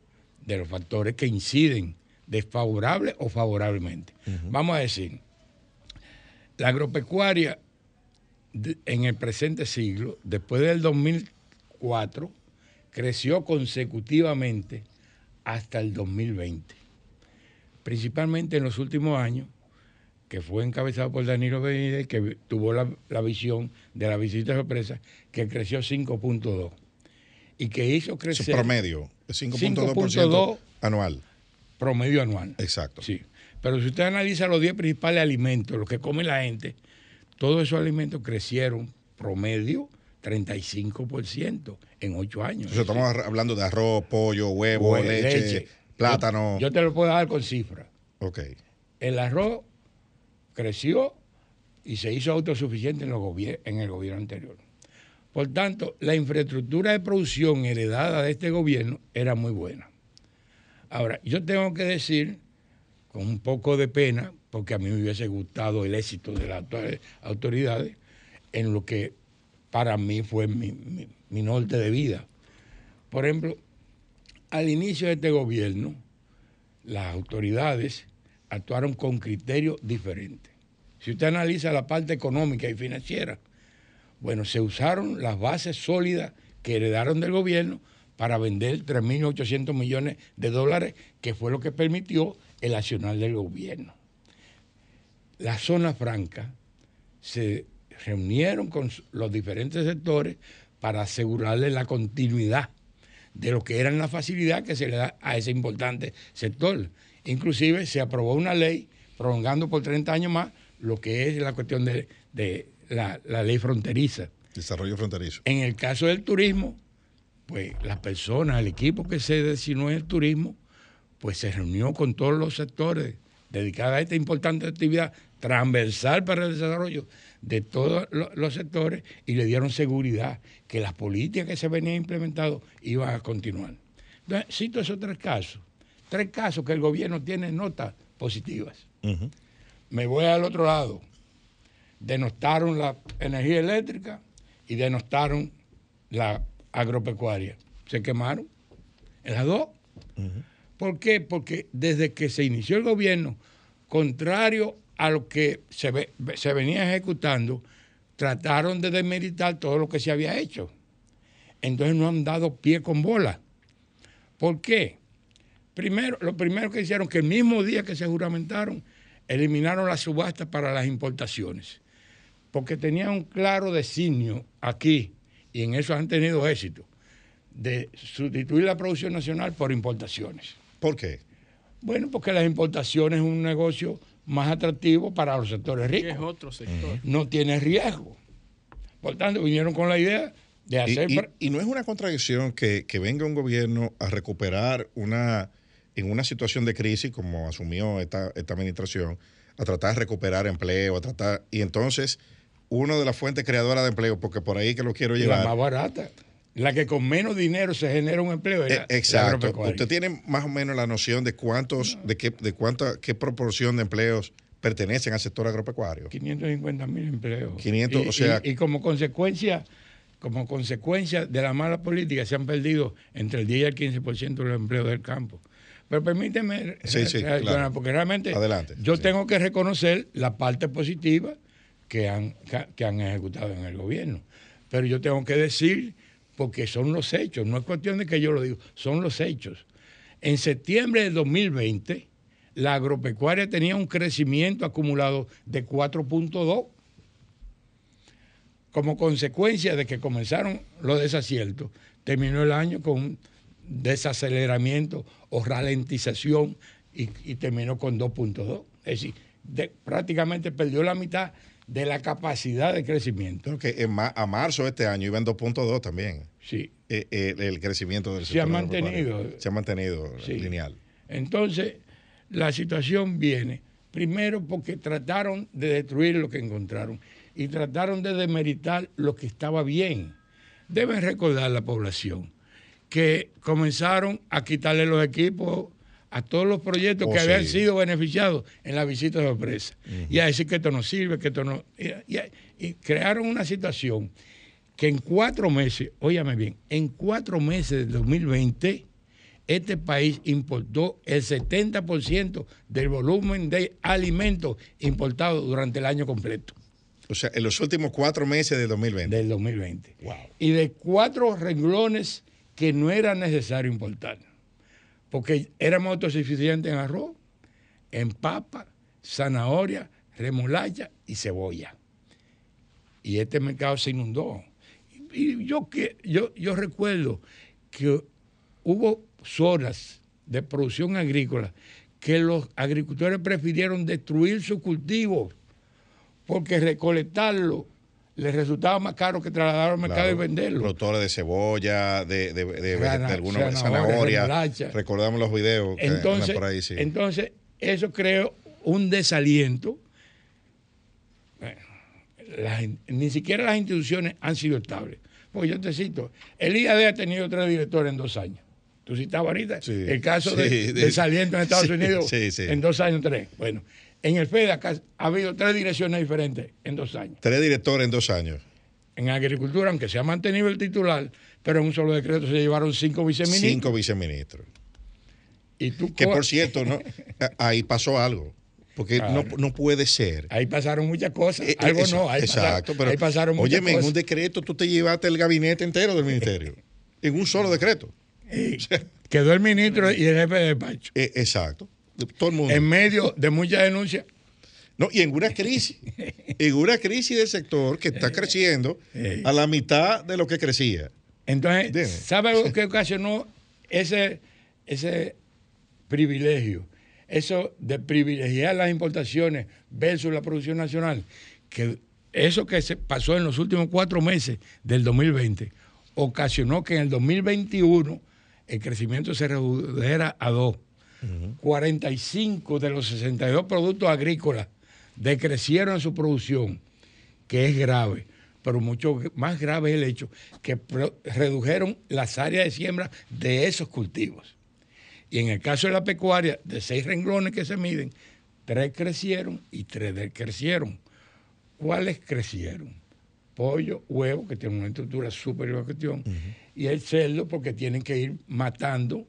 de los factores que inciden desfavorable o favorablemente. Vamos a decir, la agropecuaria de- en el presente siglo, después del 2004, creció consecutivamente hasta el 2020. Principalmente en los últimos años, que fue encabezado por Danilo Benítez, que tuvo la, la visión de la visita sorpresa, que creció 5.2 y que hizo crecer es promedio, es 5.2% 5.2 anual. promedio anual. Exacto. Sí. Pero si usted analiza los 10 principales alimentos, los que come la gente, todos esos alimentos crecieron promedio 35% en 8 años. Entonces estamos hablando de arroz, pollo, huevo, Hue- leche, plátano. Yo, yo te lo puedo dar con cifras. ok. El arroz creció y se hizo autosuficiente en, los gobier- en el gobierno anterior. Por tanto, la infraestructura de producción heredada de este gobierno era muy buena. Ahora, yo tengo que decir, con un poco de pena, porque a mí me hubiese gustado el éxito de las autor- autoridades, en lo que para mí fue mi norte de vida. Por ejemplo, al inicio de este gobierno, las autoridades actuaron con criterios diferentes. Si usted analiza la parte económica y financiera, bueno, se usaron las bases sólidas que heredaron del gobierno para vender 3.800 millones de dólares, que fue lo que permitió el accionar del gobierno. La zona franca se reunieron con los diferentes sectores para asegurarle la continuidad de lo que eran la facilidad que se le da a ese importante sector. Inclusive se aprobó una ley prolongando por 30 años más lo que es la cuestión de, de la, la ley fronteriza. Desarrollo fronterizo. En el caso del turismo, pues las personas, el equipo que se designó en el turismo, pues se reunió con todos los sectores dedicados a esta importante actividad transversal para el desarrollo de todos lo- los sectores y le dieron seguridad que las políticas que se venían implementando iban a continuar. Entonces, cito esos tres casos. Tres casos que el gobierno tiene notas positivas. Me voy al otro lado. Denostaron la energía eléctrica y denostaron la agropecuaria. Se quemaron en las dos. ¿Por qué? Porque desde que se inició el gobierno, contrario a lo que se, ve- se venía ejecutando, trataron de desmeritar todo lo que se había hecho. Entonces no han dado pie con bola. ¿Por qué? Primero, lo primero que hicieron, que el mismo día que se juramentaron, eliminaron las subastas para las importaciones. Porque tenían un claro designio aquí, y en eso han tenido éxito, de sustituir la producción nacional por importaciones. ¿Por qué? Bueno, porque las importaciones es un negocio más atractivo para los sectores Y es ricos. otro sector. No tiene riesgo. Por tanto, vinieron con la idea de hacer... y- y no es una contradicción que, que venga un gobierno a recuperar una, en una situación de crisis como asumió esta, esta administración, a tratar de recuperar empleo, a tratar, y entonces una de las fuentes creadoras de empleo, porque por ahí que lo quiero la llevar. más barata. La que con menos dinero se genera un empleo. es Eh, la- Exacto. Usted tiene más o menos la noción de cuántos, de qué, de cuánta, qué proporción de empleos pertenecen al sector agropecuario. 550 mil empleos. 500, y, o sea- y- y como consecuencia, como consecuencia de la mala política se han perdido entre el 10 y el 15% de los empleos del campo. Pero permíteme Sí, sí, reaccionar, claro. porque realmente Adelante, yo sí. tengo que reconocer la parte positiva que han, que han ejecutado en el gobierno. Pero yo tengo que decir, porque son los hechos, no es cuestión de que yo lo digo, son los hechos. En septiembre del 2020, la agropecuaria tenía un crecimiento acumulado de 4.2 como consecuencia de que comenzaron los desaciertos, terminó el año con un desaceleramiento o ralentización y, terminó con 2.2. Es decir, de- prácticamente perdió la mitad de la capacidad de crecimiento. Creo que en ma- a marzo de este año iba en 2.2 también. Sí. Eh, eh, el crecimiento del Se ha sector mantenido. Se ha mantenido Sí. lineal. Entonces, la situación viene, primero porque trataron de destruir lo que encontraron y trataron de demeritar lo que estaba bien. Deben recordar la población que comenzaron a quitarle los equipos a todos los proyectos Oh, que habían sí. sido beneficiados en la visita de sorpresa. Y a decir que esto no sirve, que esto no... Y, y- y crearon una situación que en cuatro meses, óyame bien, en cuatro meses del 2020, este país importó el 70% del volumen de alimentos importados durante el año completo O sea, en los últimos cuatro meses del 2020. del 2020. Y de cuatro renglones que no era necesario importar. Porque éramos autosuficientes en arroz, en papa, zanahoria, remolacha y cebolla. Y este mercado se inundó. Y yo, yo, yo recuerdo que hubo zonas de producción agrícola que los agricultores prefirieron destruir sus cultivos porque recolectarlo les resultaba más caro que trasladarlo al mercado Claro, y venderlo. Productores de cebolla, de, de, de, de zanahoria. Recordamos los videos que Entonces, por ahí, sí. entonces, eso creó un desaliento. Bueno, las in- ni siquiera las instituciones han sido estables. Porque yo te cito, el IAD ha tenido tres directores en dos años. Tú citabas ahorita Sí, el caso de, sí, de desaliento en Estados Unidos en dos años, tres. Bueno, en el FED acá ha habido tres direcciones diferentes en dos años. Tres directores en dos años. En agricultura, aunque se ha mantenido el titular, pero en un solo decreto se llevaron cinco viceministros. Cinco viceministros. Y tú Que por cierto, ahí pasó algo. Porque no, Claro. no puede ser. Ahí pasaron muchas cosas. Eh, Algo eso, no. Ahí exacto, pasaron, pero ahí pasaron muchas óyeme, en cosas. un decreto tú te llevaste el gabinete entero del ministerio. en un solo decreto. Quedó el ministro y el jefe de despacho. Eh, exacto. Todo el mundo. En medio de muchas denuncias. No, y en una crisis, en una crisis del sector que está creciendo a la mitad de lo que crecía. Entonces, Dime. ¿sabe lo que ocasionó ese, ese privilegio? Eso de privilegiar las importaciones versus la producción nacional. Que eso que se pasó en los últimos cuatro meses del 2020 ocasionó que en el 2021 el crecimiento se redujera a dos. 45 de los 62 productos agrícolas decrecieron en su producción, que es grave, pero mucho más grave es el hecho que redujeron las áreas de siembra de esos cultivos. Y en el caso de la pecuaria, de seis renglones que se miden, tres crecieron y tres decrecieron. ¿Cuáles crecieron? Pollo, huevo, que tienen una estructura superior a la cuestión, y el cerdo, porque tienen que ir matando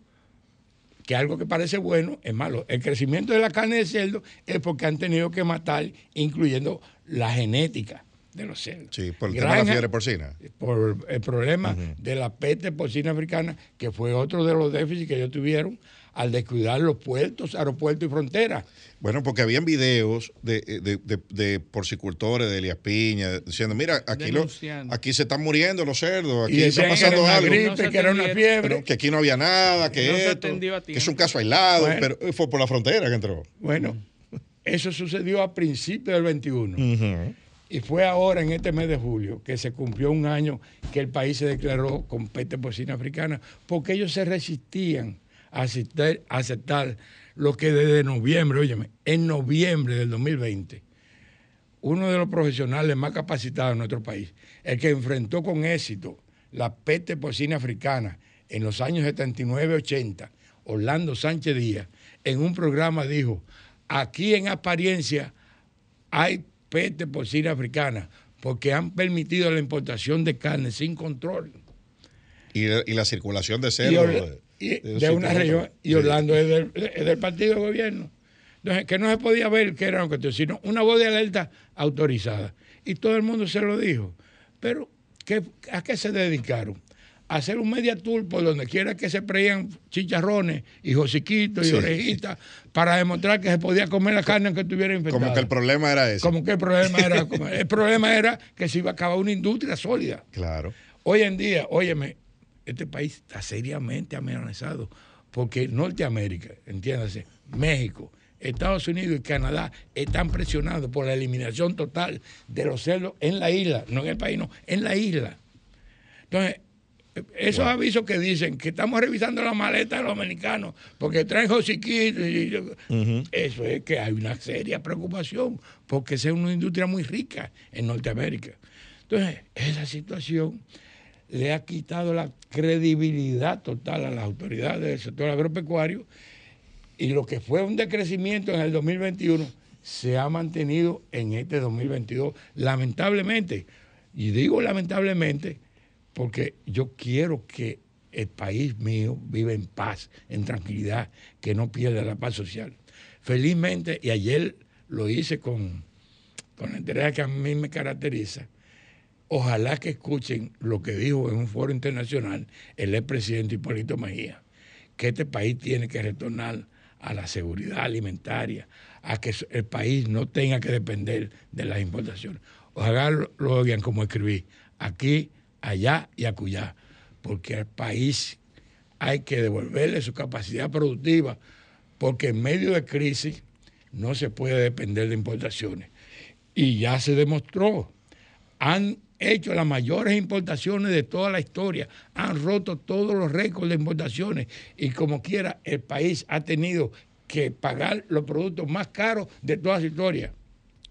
que algo que parece bueno es malo. El crecimiento de la carne de cerdo es porque han tenido que matar, incluyendo la genética. de los cerdos. Sí, por el tema de la fiebre porcina. por el problema de la peste porcina africana, que fue otro de los déficits que ellos tuvieron al descuidar los puertos, aeropuertos y fronteras. Bueno, porque habían videos de, de, de- de porcicultores de Elías Piña diciendo, mira, aquí, lo- Denunciando. aquí se están muriendo los cerdos, aquí está pasando una algo. gripe, No que era una fiebre. Pero que aquí no había nada, que No esto, es un caso aislado, Bueno. pero fue por la frontera que entró. Bueno, eso sucedió a principios del 21. Ujú. Y fue ahora, en este mes de julio, que se cumplió un año que el país se declaró con peste porcina africana, porque ellos se resistían a aceptar, a aceptar lo que desde noviembre, óyeme, en noviembre del 2020, uno de los profesionales más capacitados en nuestro país, el que enfrentó con éxito la peste porcina africana en los años 79-80, Orlando Sánchez Díaz, en un programa dijo, aquí en apariencia hay peste porcina africana porque han permitido la importación de carne sin control. Y, y la circulación de cerdos. Y de- de, un una región, y. Orlando es del, es del partido de gobierno. Entonces, que no se podía ver que era lo que te- sino una voz de alerta autorizada. Y todo el mundo se lo dijo. Pero, ¿qué- ¿a qué se dedicaron? A hacer un media tour por donde quiera que se preían chicharrones y josiquitos y Sí. orejitas para demostrar que se podía comer la carne que estuviera infectada. Como que el problema era ese. Como que el problema era, el problema era que se iba a acabar una industria sólida. Claro. Hoy en día, óyeme, este país está seriamente amenazado porque Norteamérica, entiéndase, México, Estados Unidos y Canadá están presionados por la eliminación total de los cerdos en la isla, no en el país, no, en la isla. Entonces, esos avisos que dicen que estamos revisando la maleta de los americanos porque traen josiquitos, eso es que hay una seria preocupación porque es una industria muy rica en Norteamérica. Entonces, esa situación le ha quitado la credibilidad total a las autoridades del sector agropecuario y lo que fue un decrecimiento en el 2021 se ha mantenido en este 2022, lamentablemente. Y digo lamentablemente porque yo quiero que el país mío viva en paz, en tranquilidad, que no pierda la paz social. Felizmente, y ayer lo hice con, con la entrega que a mí me caracteriza, ojalá que escuchen lo que dijo en un foro internacional el expresidente Hipólito Mejía, que este país tiene que retornar a la seguridad alimentaria, a que el país no tenga que depender de las importaciones. Ojalá lo, oigan como escribí, aquí, allá y acullá, porque al país hay que devolverle su capacidad productiva, porque en medio de crisis no se puede depender de importaciones. Y ya se demostró, han hecho las mayores importaciones de toda la historia, han roto todos los récords de importaciones y como quiera el país ha tenido que pagar los productos más caros de toda su historia.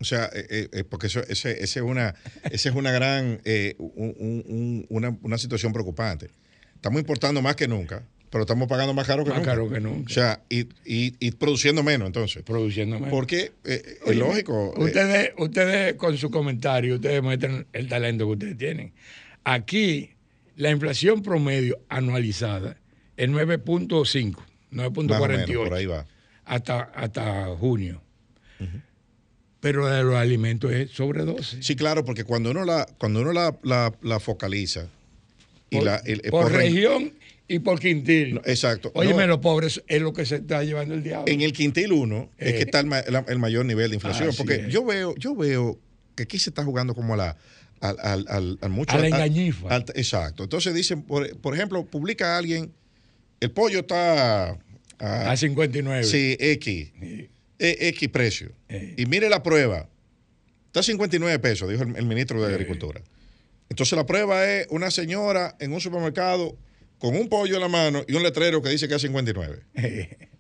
O sea, eh, eh, eh, porque eso, ese, ese es una, ese es una gran, un- un- un- una, una situación preocupante. Estamos importando más que nunca, pero estamos pagando más caro que Más nunca. caro que nunca. O sea, y, y, y produciendo menos, entonces. Produciendo menos. Porque eh, es lógico. eh, Ustedes, ustedes con su comentario, ustedes muestran el talento que ustedes tienen. Aquí, la inflación promedio anualizada es 9.5, más o menos, 9.48 por ahí va. hasta, hasta junio. Pero la de los alimentos es sobre 12. Sí, claro, porque cuando uno la, cuando uno la, la, la focaliza y por, la, el- por por re- región y por quintil. No, exacto. Óyeme, No. los pobres es lo que se está llevando el diablo. En el quintil 1 es Eh. que está el, ma- la- el mayor nivel de inflación. Así porque es. yo veo, yo veo que aquí se está jugando como a la, al, al, al- al mucho. A la engañifa. exacto. Entonces dicen, por, por ejemplo, publica alguien, el pollo está a, A 59. Sí, X. Sí. E- X precio. Eh. Y mire la prueba. Está a 59 pesos, dijo el, el ministro de Agricultura. Entonces la prueba es una señora en un supermercado con un pollo en la mano y un letrero que dice que es 59. Esa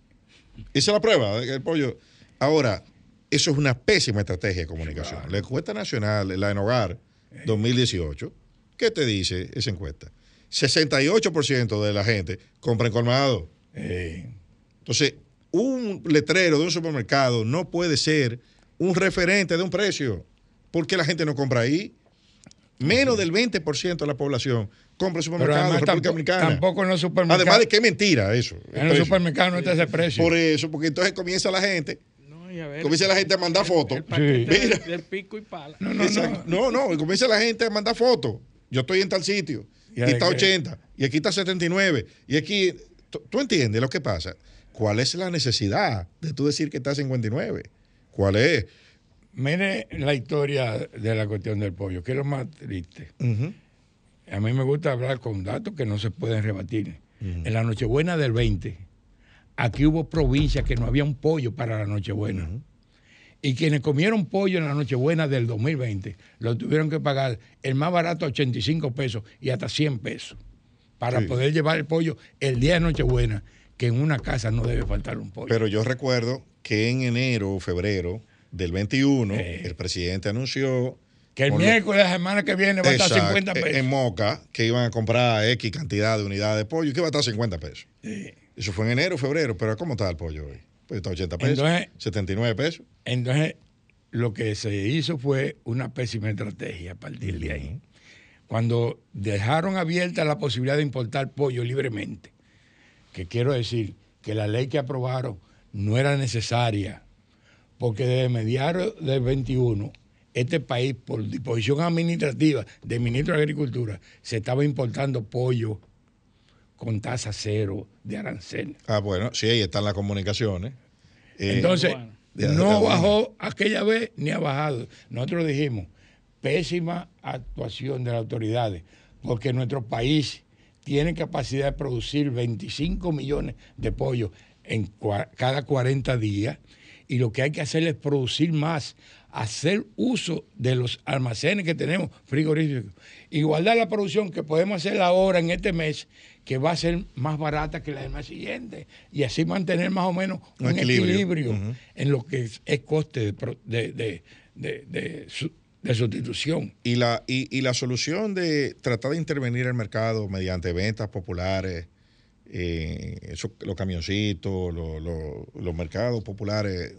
es la prueba del pollo. Ahora, eso es una pésima estrategia de comunicación. La encuesta nacional, la en hogar 2018, ¿qué te dice esa encuesta? 68% de la gente compra en colmado. Eh, Entonces, un letrero de un supermercado no puede ser un referente de un precio, porque la gente no compra ahí. Menos del 20% de la población compra supermercados además República tampoco, Dominicana. tampoco en los supermercados. Además de que es mentira eso. en los supermercados no está ese precio. Por eso, porque entonces comienza la gente No, ver. comienza la gente a mandar fotos. Mira. del, pico y pala. Exacto. No, no, y comienza la gente a mandar fotos. Yo estoy en tal sitio. Y, está de que- 80. Y aquí está 79. Y aquí. ¿Tú, entiendes lo que pasa? ¿Cuál es la necesidad de tú decir que está 59? ¿Cuál es? Mire la historia de la cuestión del pollo, que es lo más triste. A mí me gusta hablar con datos que no se pueden rebatir. En la Nochebuena del 20, aquí hubo provincias que no había un pollo para la Nochebuena. Y quienes comieron pollo en la Nochebuena del 2020 lo tuvieron que pagar el más barato a 85 pesos y hasta 100 pesos para Sí. poder llevar el pollo el día de Nochebuena, que en una casa no debe faltar un pollo. Pero yo recuerdo que en enero o febrero del 21, el presidente anunció. Que el miércoles de la semana que viene va a estar Exacto, 50 en- pesos. En Moca, que iban a comprar X cantidad de unidades de pollo y que iba a estar 50 pesos. Eso fue en enero, febrero, pero ¿cómo está el pollo hoy? Pues está 80 pesos, Entonces- 79 pesos. Entonces, lo que se hizo fue una pésima estrategia a partir de ahí. Cuando dejaron abierta la posibilidad de importar pollo libremente, que quiero decir que la ley que aprobaron no era necesaria, porque desde mediados del 21, este país, por disposición administrativa del ministro de Agricultura, se estaba importando pollo con tasa cero de arancel. Ah, bueno, sí, ahí están las comunicaciones. Eh, Entonces, de- de- no de- bajó aquella vez ni ha bajado. Nosotros dijimos, pésima actuación de las autoridades, porque nuestro país tiene capacidad de producir 25 millones de pollos en cua- cada 40 días y lo que hay que hacer es producir más, hacer uso de los almacenes que tenemos frigoríficos, igualdad la producción que podemos hacer ahora en este mes, que va a ser más barata que la del mes siguiente, y así mantener más o menos Un un, equilibrio. en lo que es, es coste de, de- de- de- de su- de sustitución. Y la, y, y la solución de tratar de intervenir en el mercado mediante ventas populares, eh, eso- los camioncitos, los, los- los mercados populares,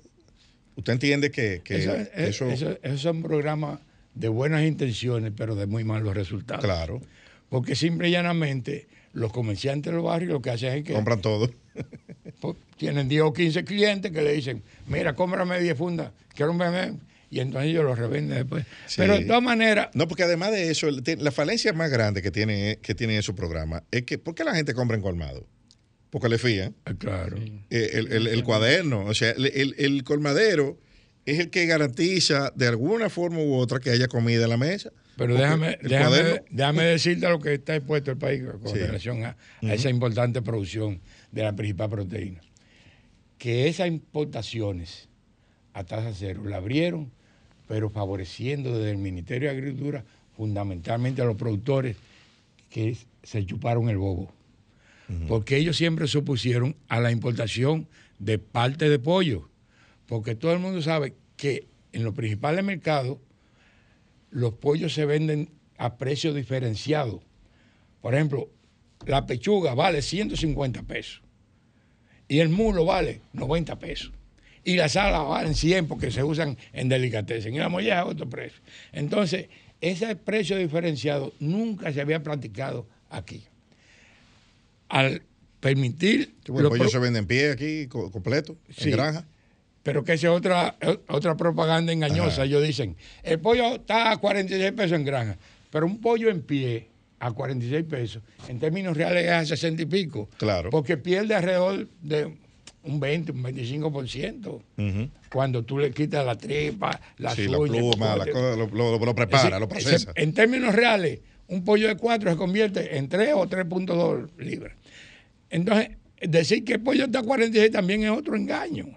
¿usted entiende que, que eso, es- eso- eso- esos son programas de buenas intenciones, pero de muy malos resultados. Claro. Porque simple y llanamente los comerciantes de los barrios lo que hacen es que compran todo? pues, tienen 10 o 15 clientes que le dicen, mira, cómprame 10 fundas, quiero un bebé, y entonces ellos los revenden después. Sí. Pero de todas maneras, No, porque además de eso, la falencia más grande que tiene, que tiene su programa es que, ¿por qué la gente compra en colmado? Porque le fían. claro. Eh, el, el- el cuaderno, o sea, el, el- el colmadero es el que garantiza de alguna forma u otra que haya comida en la mesa. Pero déjame, déjame, cuaderno- déjame decirte lo que está expuesto el país con Sí. relación a, a esa importante producción de la principal proteína. Que esas importaciones a tasa cero la abrieron, pero favoreciendo desde el Ministerio de Agricultura fundamentalmente a los productores que se chuparon el bobo. Porque ellos siempre se opusieron a la importación de parte de pollo. Porque todo el mundo sabe que en los principales mercados los pollos se venden a precio diferenciado. Por ejemplo, la pechuga vale 150 pesos y el mulo vale 90 pesos. Y las alas valen 100 porque se usan en delicatessen y la molleja es otro precio. Entonces, ese precio diferenciado nunca se había practicado aquí. Al permitir... Bueno, el los pollo pro- se vende en pie aquí, co- completo, Sí. en granja. pero que esa es otra, otra propaganda engañosa. Ajá. Ellos dicen, el pollo está a 46 pesos en granja, pero un pollo en pie a 46 pesos, en términos reales es a 60 y pico. Claro. Porque pierde alrededor de un 20, un 25%. Ujú. Cuando tú le quitas la tripa, las Sí, la uñas, pluma, la cosa, lo, lo- lo prepara, Es lo decir, procesa. en términos reales, un pollo de 4 se convierte en 3 o 3.2 libras. Entonces, decir que el pollo está a 46 también es otro engaño.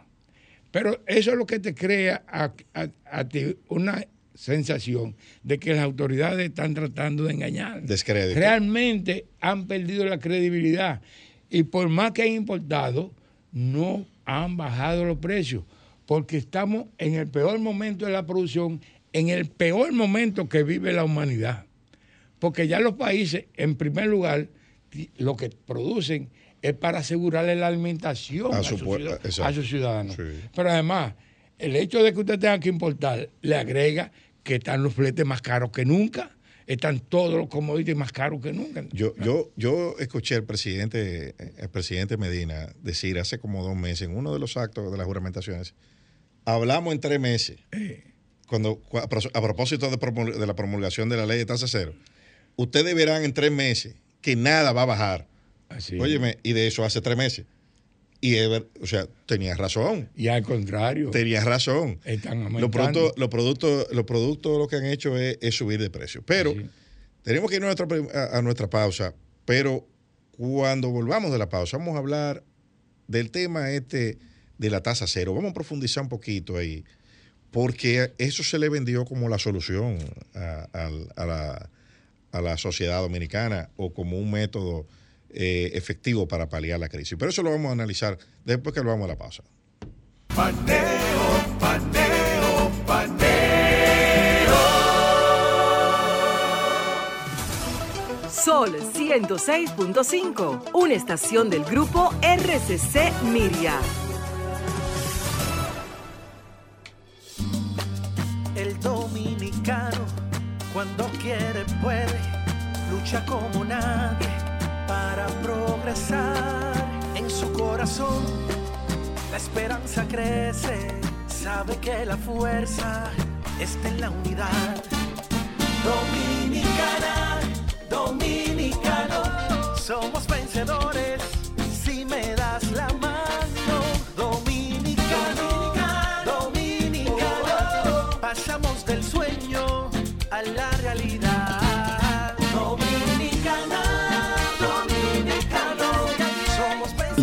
Pero eso es lo que te crea a, a- a ti una sensación de que las autoridades están tratando de engañar. Descrédito. Realmente han perdido la credibilidad. Y por más que han importado, no han bajado los precios. Porque estamos en el peor momento de la producción, en el peor momento que vive la humanidad. Porque ya los países, en primer lugar, lo que producen es para asegurarle la alimentación A a, su sus ciudadanos. Sí. Pero además, el hecho de que usted tenga que importar le agrega que están los fletes más caros que nunca, están todos los commodities más caros que nunca. Yo, yo, yo escuché al presidente, el presidente Medina decir hace como dos meses en uno de los actos de las juramentaciones, hablamos en tres meses, cuando, cu- a pro- a propósito de, de la promulgación de la ley de tasa cero, ustedes verán en tres meses que nada va a bajar. Así. Óyeme, y de eso hace tres meses. Y, es ver- o sea, tenías razón. Y al contrario. Tenías razón. Están Los productos, los productos, los productos lo que han hecho es, es subir de precio. Pero tenemos que ir a nuestra, a, a nuestra pausa. Pero cuando volvamos de la pausa, vamos a hablar del tema este de la tasa cero. Vamos a profundizar un poquito ahí. Porque eso se le vendió como la solución a, al- a la, a la sociedad dominicana o como un método eh, efectivo para paliar la crisis. Pero eso lo vamos a analizar después que volvamos a la pausa. Paneo, paneo, paneo. Sol 106.5, una estación del grupo RCC Miria. Cuando quiere, puede, lucha como nadie para progresar. En su corazón, la esperanza crece, sabe que la fuerza está en la unidad. Dominicana, dominicano, somos vencedores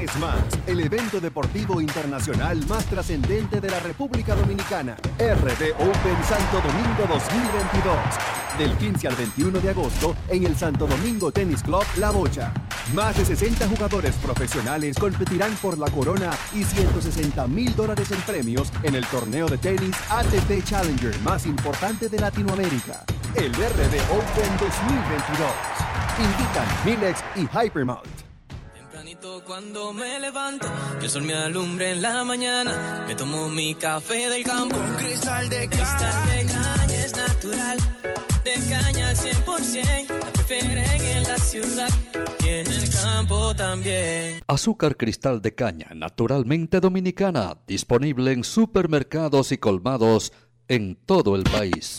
Vez más, el evento deportivo internacional más trascendente de la República Dominicana, RD Open Santo Domingo 2022, del 15 al 21 de agosto en el Santo Domingo Tennis Club La Bocha. Más de 60 jugadores profesionales competirán por la corona y 160 mil dólares en premios en el torneo de tenis ATP Challenger más importante de Latinoamérica, el RD Open 2022. Invitan Milex y Hypermount. Tempranito cuando me levanto, que el sol me alumbre en la mañana. Me tomo mi café del campo. Un cristal de cristal de caña es natural. De caña al 100%. La prefieren en la ciudad y en el campo también. Azúcar cristal de caña, naturalmente dominicana, disponible en supermercados y colmados en todo el país.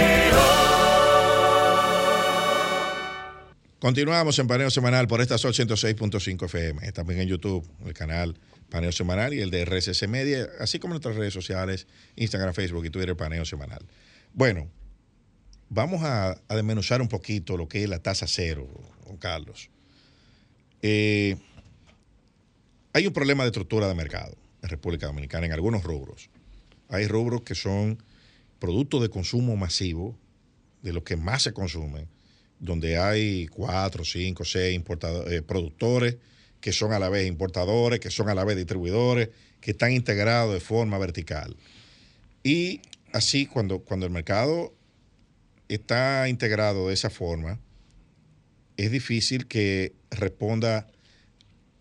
Continuamos en Paneo Semanal por esta Sol 106.5 FM. También en YouTube, el canal Paneo Semanal y el de RCC Media, así como nuestras redes sociales, Instagram, Facebook y Twitter, Paneo Semanal. Bueno, vamos a, a desmenuzar un poquito lo que es la tasa cero, don Carlos. Eh, hay un problema de estructura de mercado en República Dominicana en algunos rubros. Hay rubros que son productos de consumo masivo, de los que más se consumen, donde hay cuatro, cinco, seis eh, productores que son a la vez importadores, que son a la vez distribuidores, que están integrados de forma vertical. Y así, cuando, cuando el mercado está integrado de esa forma, es difícil que responda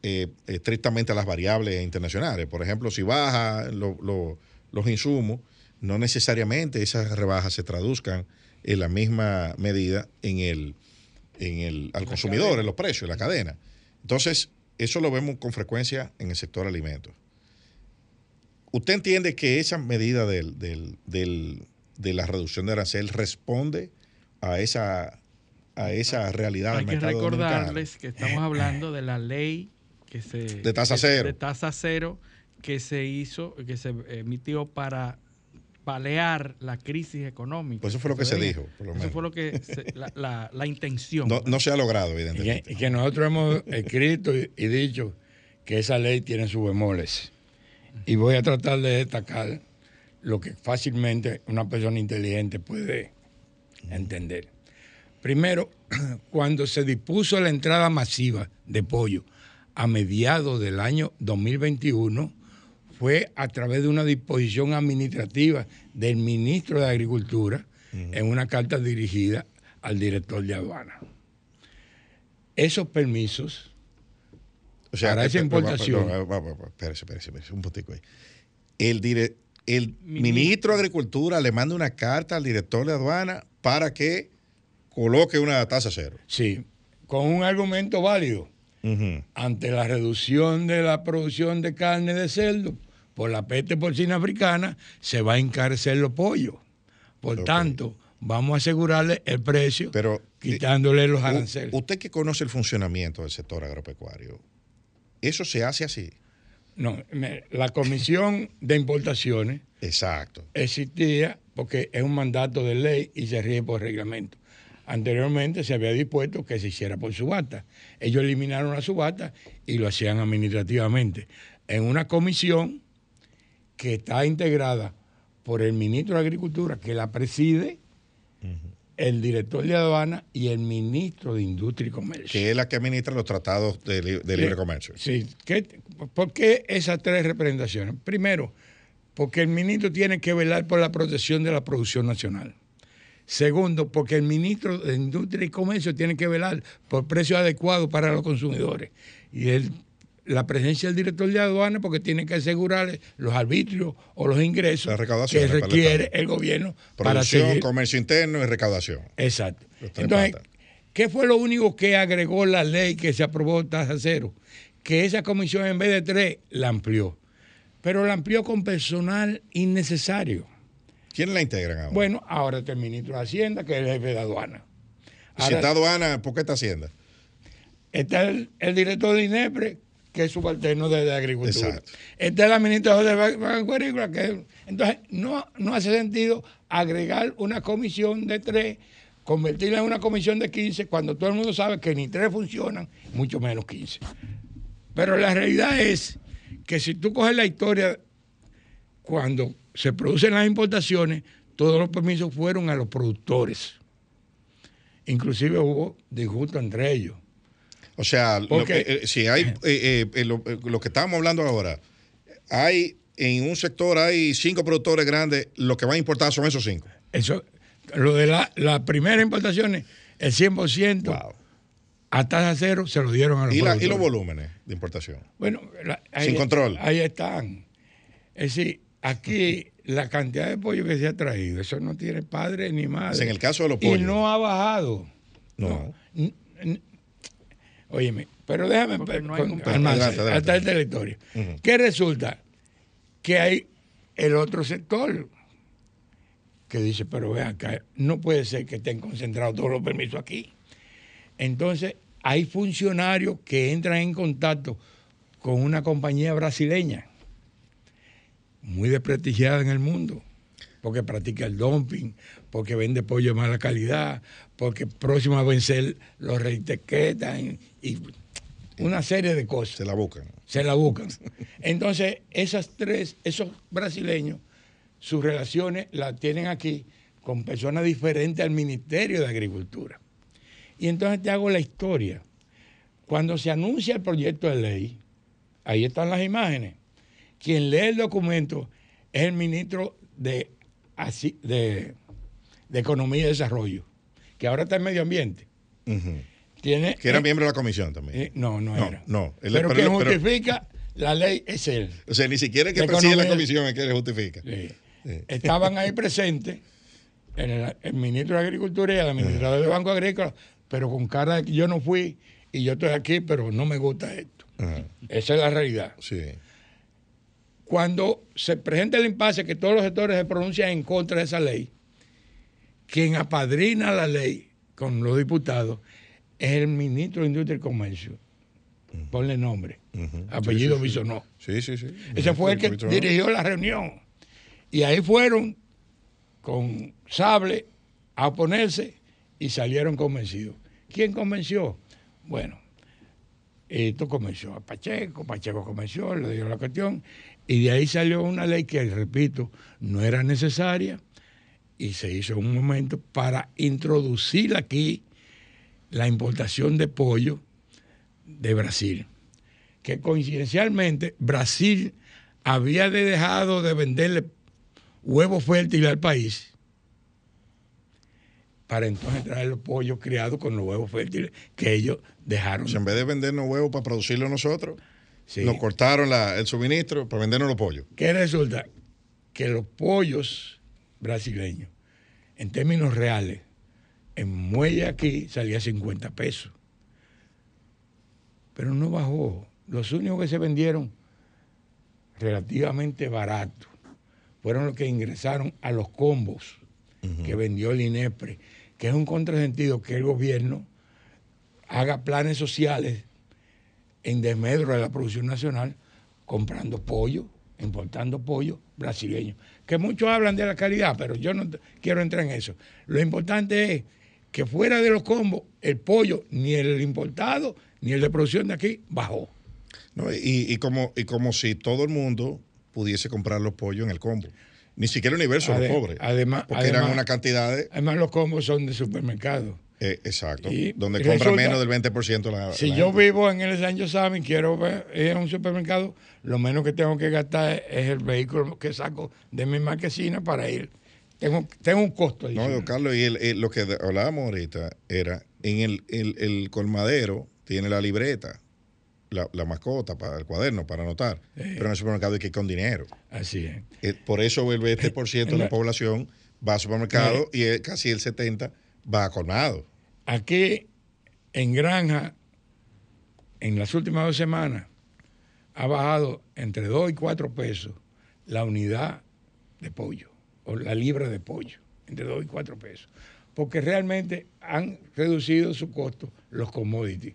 eh, estrictamente a las variables internacionales. Por ejemplo, si baja lo- lo- los insumos, no necesariamente esas rebajas se traduzcan en la misma medida en el, en el, al consumidor, cadena. en los precios, en la cadena. Entonces, eso lo vemos con frecuencia en el sector alimentos. ¿Usted entiende que esa medida del, del- del- de la reducción de arancel responde a esa, a esa realidad Hay del que mercado dominicano? recordarles que estamos hablando de la ley que se De tasa que- cero. de tasa cero que se hizo, que se emitió para palear la crisis económica. Pues eso fue lo que se dijo, por lo Eso menos. fue lo que se- la, la- la intención. No, no se ha logrado, Y evidentemente. que, y que nosotros hemos escrito y, y dicho que esa ley tiene sus bemoles. Y voy a tratar de destacar lo que fácilmente una persona inteligente puede entender. Primero, cuando se dispuso la entrada masiva de pollo a mediados del año 2021, fue a través de una disposición administrativa del ministro de Agricultura en una carta dirigida al director de aduana. Esos permisos para esa eh, importación. va, va, Espérese, espérese, espérese, un poquito ahí. El, dire- el ministro de Agricultura le manda una carta al director de aduana para que coloque una tasa cero. Sí, con un argumento válido. Ante la reducción de la producción de carne de cerdo por la peste porcina africana, se va a encarecer los pollos. Por tanto, vamos a asegurarle el precio, quitándole los aranceles. Usted que conoce el funcionamiento del sector agropecuario, ¿eso se hace así? No, me- la comisión de importaciones Exacto. existía porque es un mandato de ley y se rige por reglamento. Anteriormente se había dispuesto que se hiciera por subasta. Ellos eliminaron la subasta y lo hacían administrativamente. En una comisión que está integrada por el ministro de Agricultura, que la preside, el director de aduana y el ministro de Industria y Comercio. Que es la que administra los tratados de, li- de libre comercio. Sí. ¿Qué- ¿Por qué esas tres representaciones? Primero, porque el ministro tiene que velar por la protección de la producción nacional. Segundo, porque el ministro de Industria y Comercio tiene que velar por precios adecuados para los consumidores. Y el- la presencia del director de aduana porque tiene que asegurarle los arbitrios o los ingresos que para requiere el gobierno para Producción, seguir. comercio interno y recaudación. Exacto. Entonces, patas. ¿qué fue lo único que agregó la ley que se aprobó tasa cero? Que esa comisión en vez de tres la amplió. Pero la amplió con personal innecesario. ¿Quién la integran ahora? Bueno, ahora está el ministro de Hacienda, que es el jefe de aduana. si está aduana, ¿por qué está Hacienda? está el, el director de INEPRE, que es subalterno de, de Agricultura. Exacto. Está la ministra de Banco Agrícola, que entonces no, no hace sentido agregar una comisión de tres, convertirla en una comisión de 15, cuando todo el mundo sabe que ni tres funcionan, mucho menos 15. Pero la realidad es que si tú coges la historia, cuando se producen las importaciones, todos los permisos fueron a los productores. Inclusive hubo disgusto entre ellos. O sea, lo que- eh, si hay, eh, eh, eh, lo, eh, lo que estamos hablando ahora, hay en un sector hay cinco productores grandes, lo que van a importar son esos cinco. Eso, lo de la, las primeras importaciones, el 100% a tasa cero se lo dieron a los ¿Y, la- y los volúmenes de importación? Bueno, la- Sin control. Ahí están. Es decir, aquí la cantidad de pollo que se ha traído, eso no tiene padre ni madre. En el caso de los Y pollos. no ha bajado. No. N- n- Óyeme, pero déjame no hay con- Adelante, adelante. hasta historia. Ujú. ¿Qué resulta? Que hay el otro sector que dice, pero vean acá, no puede ser que estén concentrados todos los permisos aquí. Entonces, hay funcionarios que entran en contacto con una compañía brasileña, muy desprestigiada en el mundo, porque practica el dumping, porque vende pollo de mala calidad, porque próximo a vencer los reetiquetan y una serie de cosas. Se la buscan. Se la buscan. Entonces, esas tres, esos brasileños, sus relaciones las tienen aquí con personas diferentes al Ministerio de Agricultura. Y entonces te hago la historia. Cuando se anuncia el proyecto de ley, ahí están las imágenes. Quien lee el documento es el ministro de, Asi- de, de Economía y Desarrollo, que ahora está en Medio Ambiente. Tiene, Que era eh, miembro de la comisión también. eh, no, no, No, era. no. Él- pero pero- quien pero- justifica la ley es él. O sea, ni siquiera el que de preside la comisión es que le justifica. Sí. Sí. Estaban ahí presentes el, el ministro de Agricultura y el administrador del Banco Agrícola, pero con cara de que yo no fui y yo estoy aquí, pero no me gusta esto. Esa es la realidad. Sí. Cuando se presenta el impasse que todos los sectores se pronuncian en contra de esa ley, quien apadrina la ley con los diputados es el ministro de Industria y Comercio. Ponle nombre. Apellido Sí, sí, sí. Bisonó. Sí, sí, sí. Ese fue el que dirigió la reunión. Y ahí fueron con sable a oponerse y salieron convencidos. ¿Quién convenció? Bueno, Esto comenzó a Pacheco, Pacheco comenzó, le dio la cuestión, y de ahí salió una ley que, repito, no era necesaria y se hizo un momento para introducir aquí la importación de pollo de Brasil, que coincidencialmente Brasil había de dejado de venderle huevos fértiles al país para entonces traer los pollos criados con los huevos fértiles que ellos dejaron. Sea, en vez de vendernos huevos para producirlos nosotros, Sí. nos cortaron la- el suministro para vendernos los pollos. ¿Qué resulta? Que los pollos brasileños, en términos reales, en muelle aquí salía 50 pesos. Pero no bajó. Los únicos que se vendieron relativamente baratos fueron los que ingresaron a los combos que vendió el INEPRE, que es un contrasentido que el gobierno haga planes sociales en desmedro de la producción nacional, comprando pollo, importando pollo brasileño. Que muchos hablan de la calidad, pero yo no quiero entrar en eso. Lo importante es que fuera de los combos, el pollo, ni el importado, ni el de producción de aquí, bajó. ¿no? Y, y como, y como si todo el mundo pudiese comprar los pollos en el combo. Ni siquiera el universo Ade- los pobres. además- porque eran una cantidad de. Además, los combos son de supermercado. Eh, exacto. Y donde resulta- compra menos del 20% la. Si la yo gente. vivo en el San José y quiero ver- ir a un supermercado, lo menos que tengo que gastar es el vehículo que saco de mi marquesina para ir. Tengo, tengo un costo. No, adicional. don Carlos, y el- el- lo que hablábamos ahorita era, en el, el- el colmadero tiene la libreta, la, la mascota, para el cuaderno, para anotar, pero en el supermercado hay que ir con dinero. Así es. Eh, Por eso el 20% de la población va al supermercado y el- casi el 70% va a colmado. Aquí en Granja, en las últimas dos semanas, ha bajado entre 2 y 4 pesos la unidad de pollo, o la libra de pollo, entre 2 y 4 pesos. Porque realmente han reducido su costo los commodities.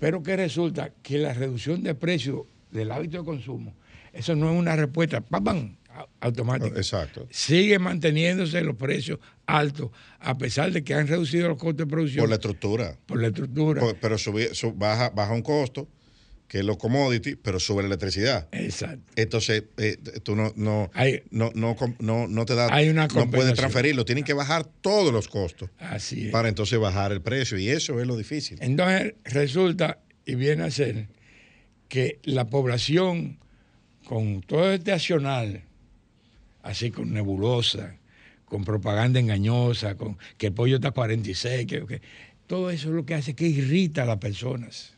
Pero que resulta que la reducción de precio del hábito de consumo, eso no es una respuesta, ¡pam, pam! Automática. Exacto. Sigue manteniéndose los precios altos, a pesar de que han reducido los costos de producción. Por la estructura. Por la estructura. Por- pero subí- su- baja, baja un costo, que es los commodities, pero sube la electricidad. Exacto. Entonces, eh, tú no, no, Hay- no, no, no, no te da, Hay una no puedes transferirlo, tienen que bajar todos los costos Así es. para entonces bajar el precio y eso es lo difícil. Entonces resulta y viene a ser que la población con todo este accional, así con nebulosa, con propaganda engañosa, con que el pollo está a 46, que, que- todo eso es lo que hace que irrita a las personas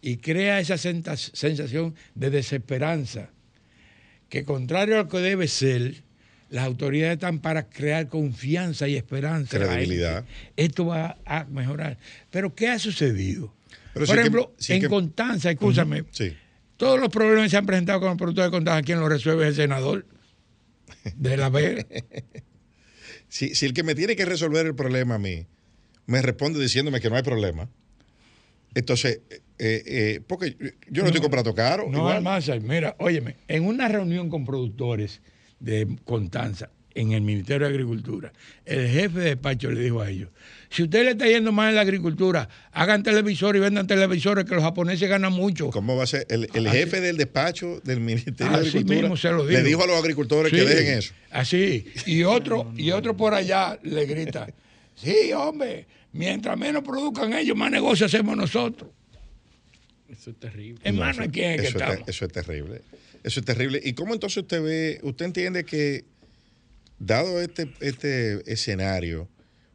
y crea esa sensación de desesperanza, que contrario a lo que debe ser, las autoridades están para crear confianza y esperanza. Credibilidad. Esto va a mejorar. Pero ¿qué ha sucedido? Pero Por que- ejemplo, en que- Constanza, escúchame, Sí. todos los problemas que se han presentado con los productores de Constanza, ¿quién los resuelve? Es el senador de la. Si, si el que me tiene que resolver el problema a mí me responde diciéndome que no hay problema, entonces, eh, eh, porque yo no, estoy comprando caro. No, igual. Mira, óyeme, en una reunión con productores de Constanza, en el Ministerio de Agricultura, el jefe de despacho le dijo a ellos, si usted le está yendo mal en la agricultura, hagan televisores y vendan televisores que los japoneses ganan mucho. ¿Cómo va a ser? El, el Así- jefe del despacho del Ministerio de Agricultura mismo se lo le dijo. a los agricultores que dejen eso. Así. Y otro, y otro por allá le grita, sí, hombre, mientras menos produzcan ellos, más negocio hacemos nosotros. Eso es terrible. Hermano, No, ¿quién es que eso, es estamos? eso es terrible. Eso es terrible. ¿Y cómo entonces usted ve, usted entiende que, dado este, este escenario,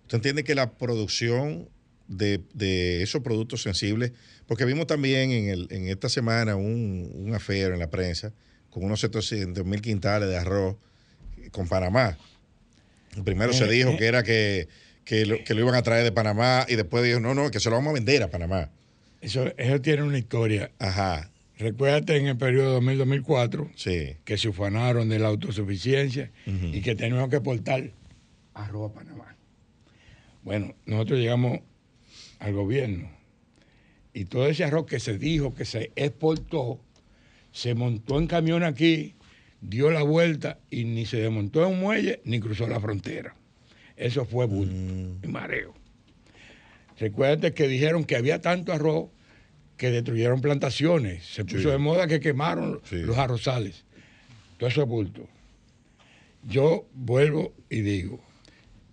usted entiende que la producción de, de esos productos sensibles, porque vimos también en, el, en esta semana un, un affair en la prensa con unos 700 mil quintales de arroz con Panamá. Primero se Eh, dijo eh. que era que, que, lo, que lo iban a traer de Panamá y después dijo, no, no, que se lo vamos a vender a Panamá. Eso, eso tiene una historia. Ajá. Recuérdate en el periodo 2000-2004 Sí. que se ufanaron de la autosuficiencia y que teníamos que exportar arroz a Panamá. Bueno, nosotros llegamos al gobierno y todo ese arroz que se dijo que se exportó, se montó en camión aquí, dio la vuelta y ni se desmontó en un muelle ni cruzó la frontera. Eso fue bulto y mareo. Recuérdate que dijeron que había tanto arroz que destruyeron plantaciones. Se puso Sí. de moda que quemaron Sí. los arrozales. Todo eso es bulto. Yo vuelvo y digo,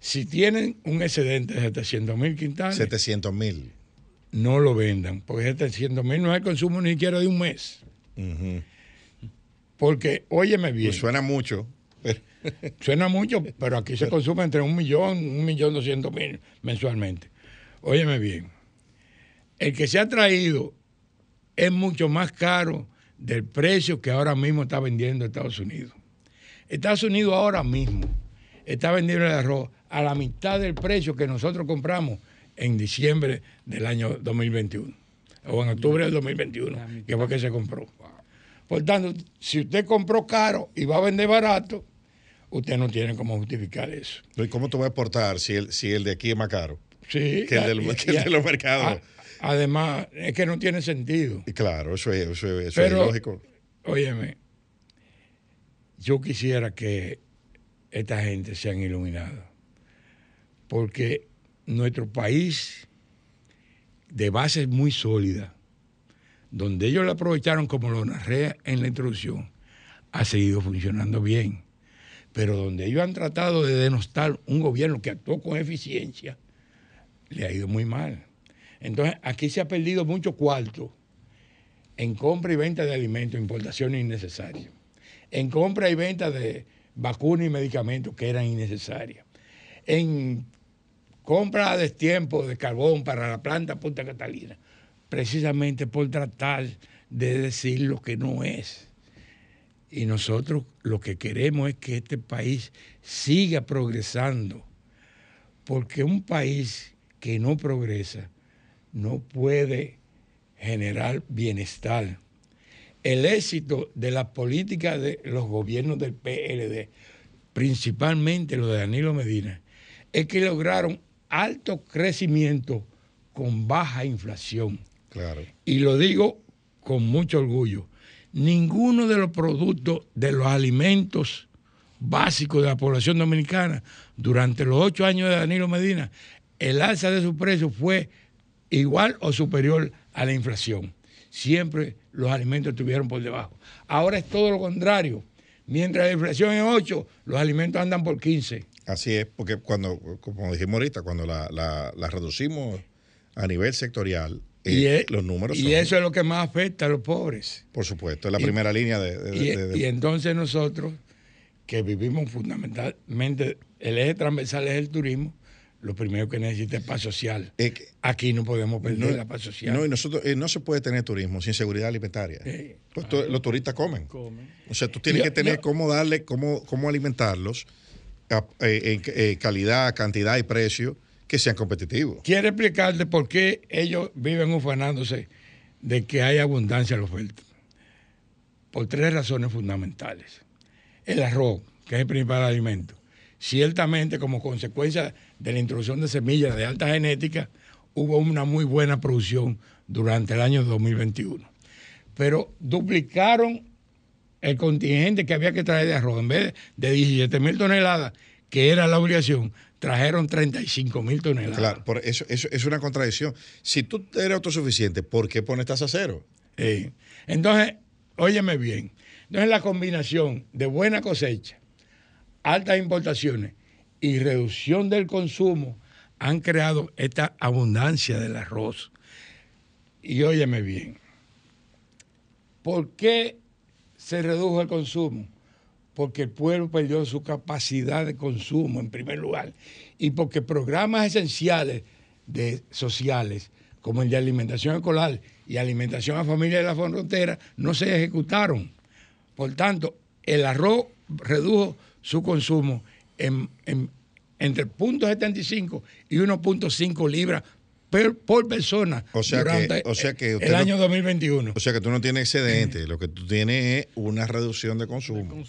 si tienen un excedente de 700 mil quintales, 700 mil. no lo vendan, porque 700 mil no es el consumo ni siquiera de un mes. Porque, óyeme bien. Pues suena mucho. Suena mucho, pero aquí se consume entre un millón, un millón doscientos mil mensualmente. Óyeme bien. El que se ha traído es mucho más caro del precio que ahora mismo está vendiendo Estados Unidos. Estados Unidos ahora mismo está vendiendo el arroz a la mitad del precio que nosotros compramos en diciembre del año 2021 o en octubre del 2021, que fue que se compró. Por tanto, si usted compró caro y va a vender barato, usted no tiene cómo justificar eso. ¿Y cómo tú vas a exportar si el, si el de aquí es más caro? Sí, Que el, del- y- que el y- de los mercados. a- además, es que no tiene sentido. Y claro, eso es, eso es, eso es Pero, ilógico. óyeme, yo quisiera que esta gente sean iluminada, porque nuestro país, de base muy sólida, donde ellos lo aprovecharon como lo narré en la introducción, ha seguido funcionando bien. Pero donde ellos han tratado de denostar un gobierno que actuó con eficiencia, le ha ido muy mal. Entonces, aquí se ha perdido mucho cuarto en compra y venta de alimentos, importaciones innecesarias, en compra y venta de vacunas y medicamentos que eran innecesarias, en compra a destiempo de carbón para la planta Punta Catalina, precisamente por tratar de decir lo que no es. Y nosotros lo que queremos es que este país siga progresando, porque un país que no progresa no puede generar bienestar. El éxito de la política de los gobiernos del PLD, principalmente lo de Danilo Medina, es que lograron alto crecimiento con baja inflación. Claro. Y lo digo con mucho orgullo. Ninguno de los productos de los alimentos básicos de la población dominicana durante los ocho años de Danilo Medina, el alza de su precio fue igual o superior a la inflación. Siempre los alimentos estuvieron por debajo. Ahora es todo lo contrario. Mientras la inflación es 8, los alimentos andan por 15. Así es, porque cuando, como dijimos ahorita, cuando la, la- la reducimos a nivel sectorial, eh, Y, es- los números y son, eso es lo que más afecta a los pobres. por supuesto, es la y- primera línea de... de- Y, de- de- y entonces nosotros, que vivimos fundamentalmente, el eje transversal es el turismo, lo primero que necesita es paz social. Aquí no podemos perder la paz social. No, y nosotros, eh, no se puede tener turismo sin seguridad alimentaria. Pues tú- los turistas comen. O sea, tú tienes Yo- que tener yo- cómo darle, cómo, cómo alimentarlos eh, en eh, calidad, cantidad y precio que sean competitivos. Quiero explicarte por qué ellos viven ufanándose de que hay abundancia en la oferta. Por tres razones fundamentales. El arroz, que es el principal alimento. Ciertamente, como consecuencia de la introducción de semillas de alta genética, hubo una muy buena producción durante el año 2021. Pero duplicaron el contingente que había que traer de arroz. En vez de 17 mil toneladas, que era la obligación, trajeron 35 mil toneladas. Claro, por eso, eso es una contradicción. Si tú eres autosuficiente, ¿por qué pones tasa cero? Entonces, óyeme bien. Entonces, la combinación de buena cosecha, altas importaciones y reducción del consumo han creado esta abundancia del arroz. Y óyeme bien. ¿Por qué se redujo el consumo? Porque el pueblo perdió su capacidad de consumo, en primer lugar, y porque programas esenciales de, sociales, como el de alimentación escolar y alimentación a familias de la frontera, no se ejecutaron. Por tanto, el arroz redujo su consumo en, en- entre 0.75 y 1.5 libras per- por persona O sea durante que, o sea que usted el no- año 2021. O sea que tú no tienes excedente, lo que tú tienes es una reducción de consumo,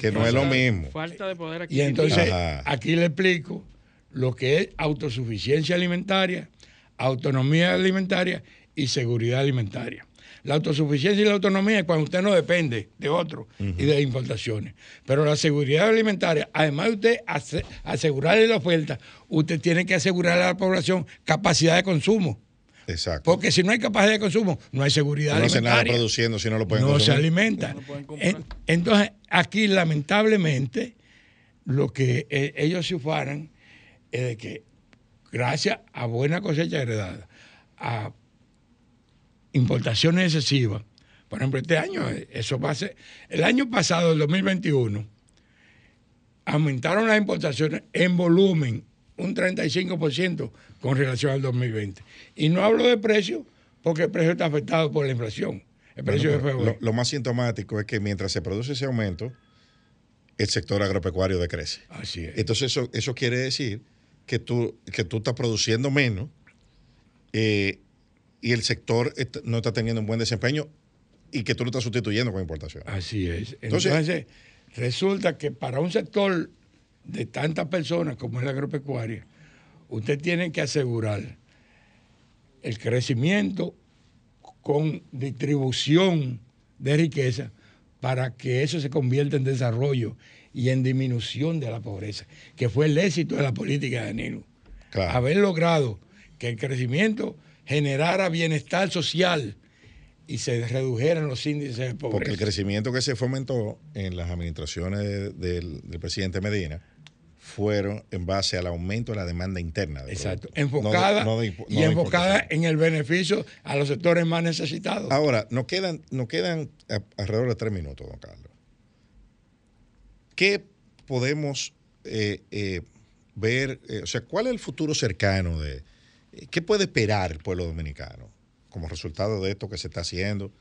que no es lo mismo. Falta de poder Y entonces Ajá. aquí le explico lo que es autosuficiencia alimentaria, autonomía alimentaria y seguridad alimentaria. La autosuficiencia y la autonomía es cuando usted no depende de otro y de importaciones. Pero la seguridad alimentaria, además de usted ase- asegurarle la oferta, usted tiene que asegurarle a la población capacidad de consumo. Exacto. Porque si no hay capacidad de consumo, no hay seguridad No hace nada alimentaria. produciendo si no lo pueden no se alimenta. En- entonces, aquí lamentablemente, lo que eh, ellos se ufanan es de que, gracias a buena cosecha heredada, a importaciones excesivas, por ejemplo, este año, eso va a ser, el año pasado, el 2021, aumentaron las importaciones en volumen un 35% con relación al 2020. Y no hablo de precio, porque el precio está afectado por la inflación. El precio Bueno, de lo más sintomático es que mientras se produce ese aumento, el sector agropecuario decrece. Así es. Entonces eso, eso quiere decir que tú, que tú estás produciendo menos eh, y el sector no está teniendo un buen desempeño y que tú lo estás sustituyendo con importación. Así es. Entonces- Entonces, resulta que para un sector de tantas personas como es la agropecuaria, usted tiene que asegurar el crecimiento con distribución de riqueza para que eso se convierta en desarrollo y en disminución de la pobreza, que fue el éxito de la política de Danilo. Haber logrado que el crecimiento generara bienestar social y se redujeran los índices de pobreza. Porque el crecimiento que se fomentó en las administraciones de- del, del presidente Medina fueron en base al aumento de la demanda interna. de Exacto. Enfocada No de- no de impo- y enfocada en el beneficio a los sectores más necesitados. Ahora, nos quedan, nos quedan a- alrededor de tres minutos, don Carlos. ¿Qué podemos eh, eh, ver? eh, o sea, ¿cuál es el futuro cercano de qué puede esperar el pueblo dominicano como resultado de esto que se está haciendo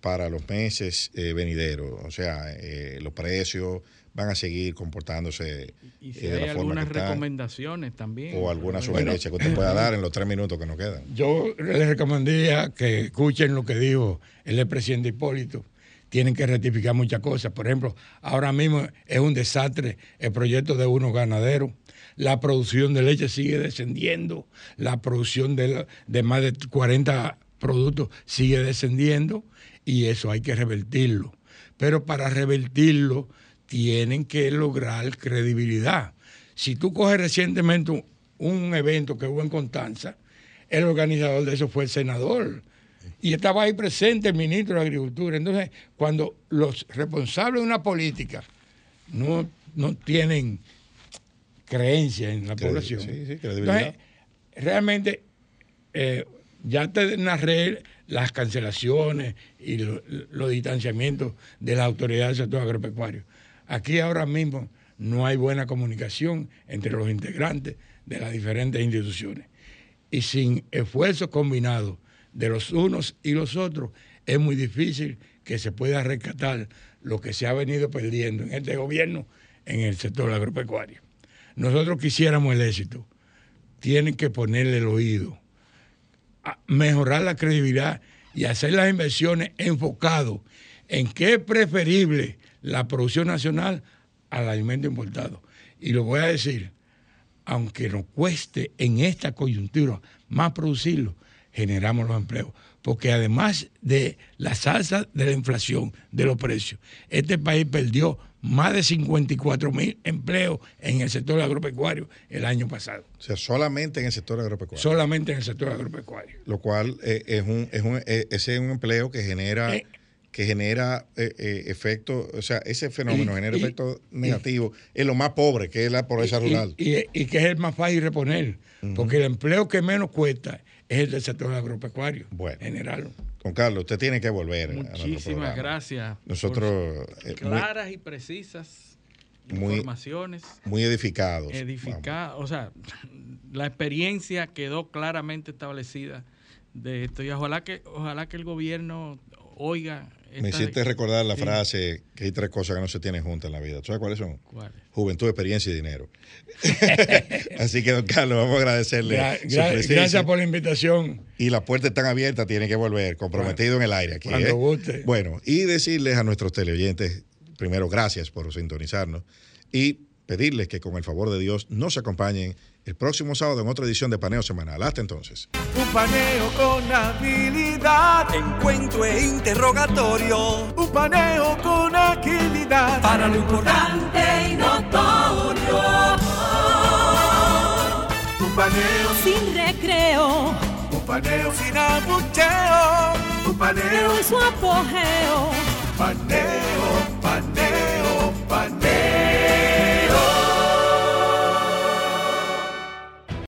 para los meses eh, venideros? O sea, eh, los precios van a seguir comportándose Y eh, si de hay la forma que algunas están, recomendaciones también. o alguna Bueno, sugerencia que usted pueda dar en los tres minutos que nos quedan. Yo les recomendaría que escuchen lo que dijo el expresidente Hipólito. Tienen que rectificar muchas cosas. Por ejemplo, ahora mismo es un desastre el proyecto de unos ganaderos. La producción de leche sigue descendiendo. La producción de, de más de 40 productos sigue descendiendo. Y eso hay que revertirlo. Pero para revertirlo tienen que lograr credibilidad. Si tú coges recientemente un, un evento que hubo en Constanza, el organizador de eso fue el senador. Y estaba ahí presente el ministro de Agricultura. Entonces, cuando los responsables de una política no, no tienen creencia en la población, sí, sí, credibilidad. entonces, realmente eh, ya te narré las cancelaciones y lo- los distanciamientos de las autoridades del sector agropecuario. Aquí ahora mismo no hay buena comunicación entre los integrantes de las diferentes instituciones. Y sin esfuerzos combinados de los unos y los otros, es muy difícil que se pueda rescatar lo que se ha venido perdiendo en este gobierno en el sector agropecuario. Nosotros quisiéramos el éxito, tienen que ponerle el oído, mejorar la credibilidad y hacer las inversiones enfocado en qué es preferible la producción nacional al alimento importado. Y lo voy a decir, aunque nos cueste en esta coyuntura más producirlo, generamos los empleos. Porque además de la salsa de la inflación, de los precios, este país perdió más de 54 mil empleos en el sector agropecuario el año pasado. O sea, solamente en el sector agropecuario. Solamente en el sector agropecuario. lo cual eh, es un, es un, eh, ese es un empleo que genera Eh. que genera eh, eh, efecto, o sea, ese fenómeno Y- genera efectos negativos en lo más pobre, que es la pobreza Y- rural. Y, y que es el más fácil reponer, porque el empleo que menos cuesta es el del sector agropecuario. Bueno. General. Don Carlos, usted tiene que volver. Muchísimas gracias. Nosotros eh, muy- claras y precisas muy- informaciones. muy edificados. edificadas. O sea, la experiencia quedó claramente establecida de esto. Y ojalá que, ojalá que el gobierno oiga. Me hiciste recordar la Sí. frase que hay tres cosas que no se tienen juntas en la vida. ¿Tú sabes cuáles son? ¿Cuáles? Juventud, experiencia y dinero. Así que, don Carlos, vamos a agradecerle. Gra- su presencia. gracias por la invitación. Y las puertas están abiertas, tiene que volver, comprometido en el aire aquí. Cuando ¿eh? guste. Bueno, y decirles a nuestros teleoyentes, primero, gracias por sintonizarnos y pedirles que con el favor de Dios nos acompañen el próximo sábado en otra edición de Paneo Semanal. Hasta entonces. Un paneo con habilidad. Encuentro e interrogatorio. Un paneo con agilidad. Para lo importante y notorio. Paneo sin recreo, un paneo, sin abucheo, un paneo, en su apogeo. paneo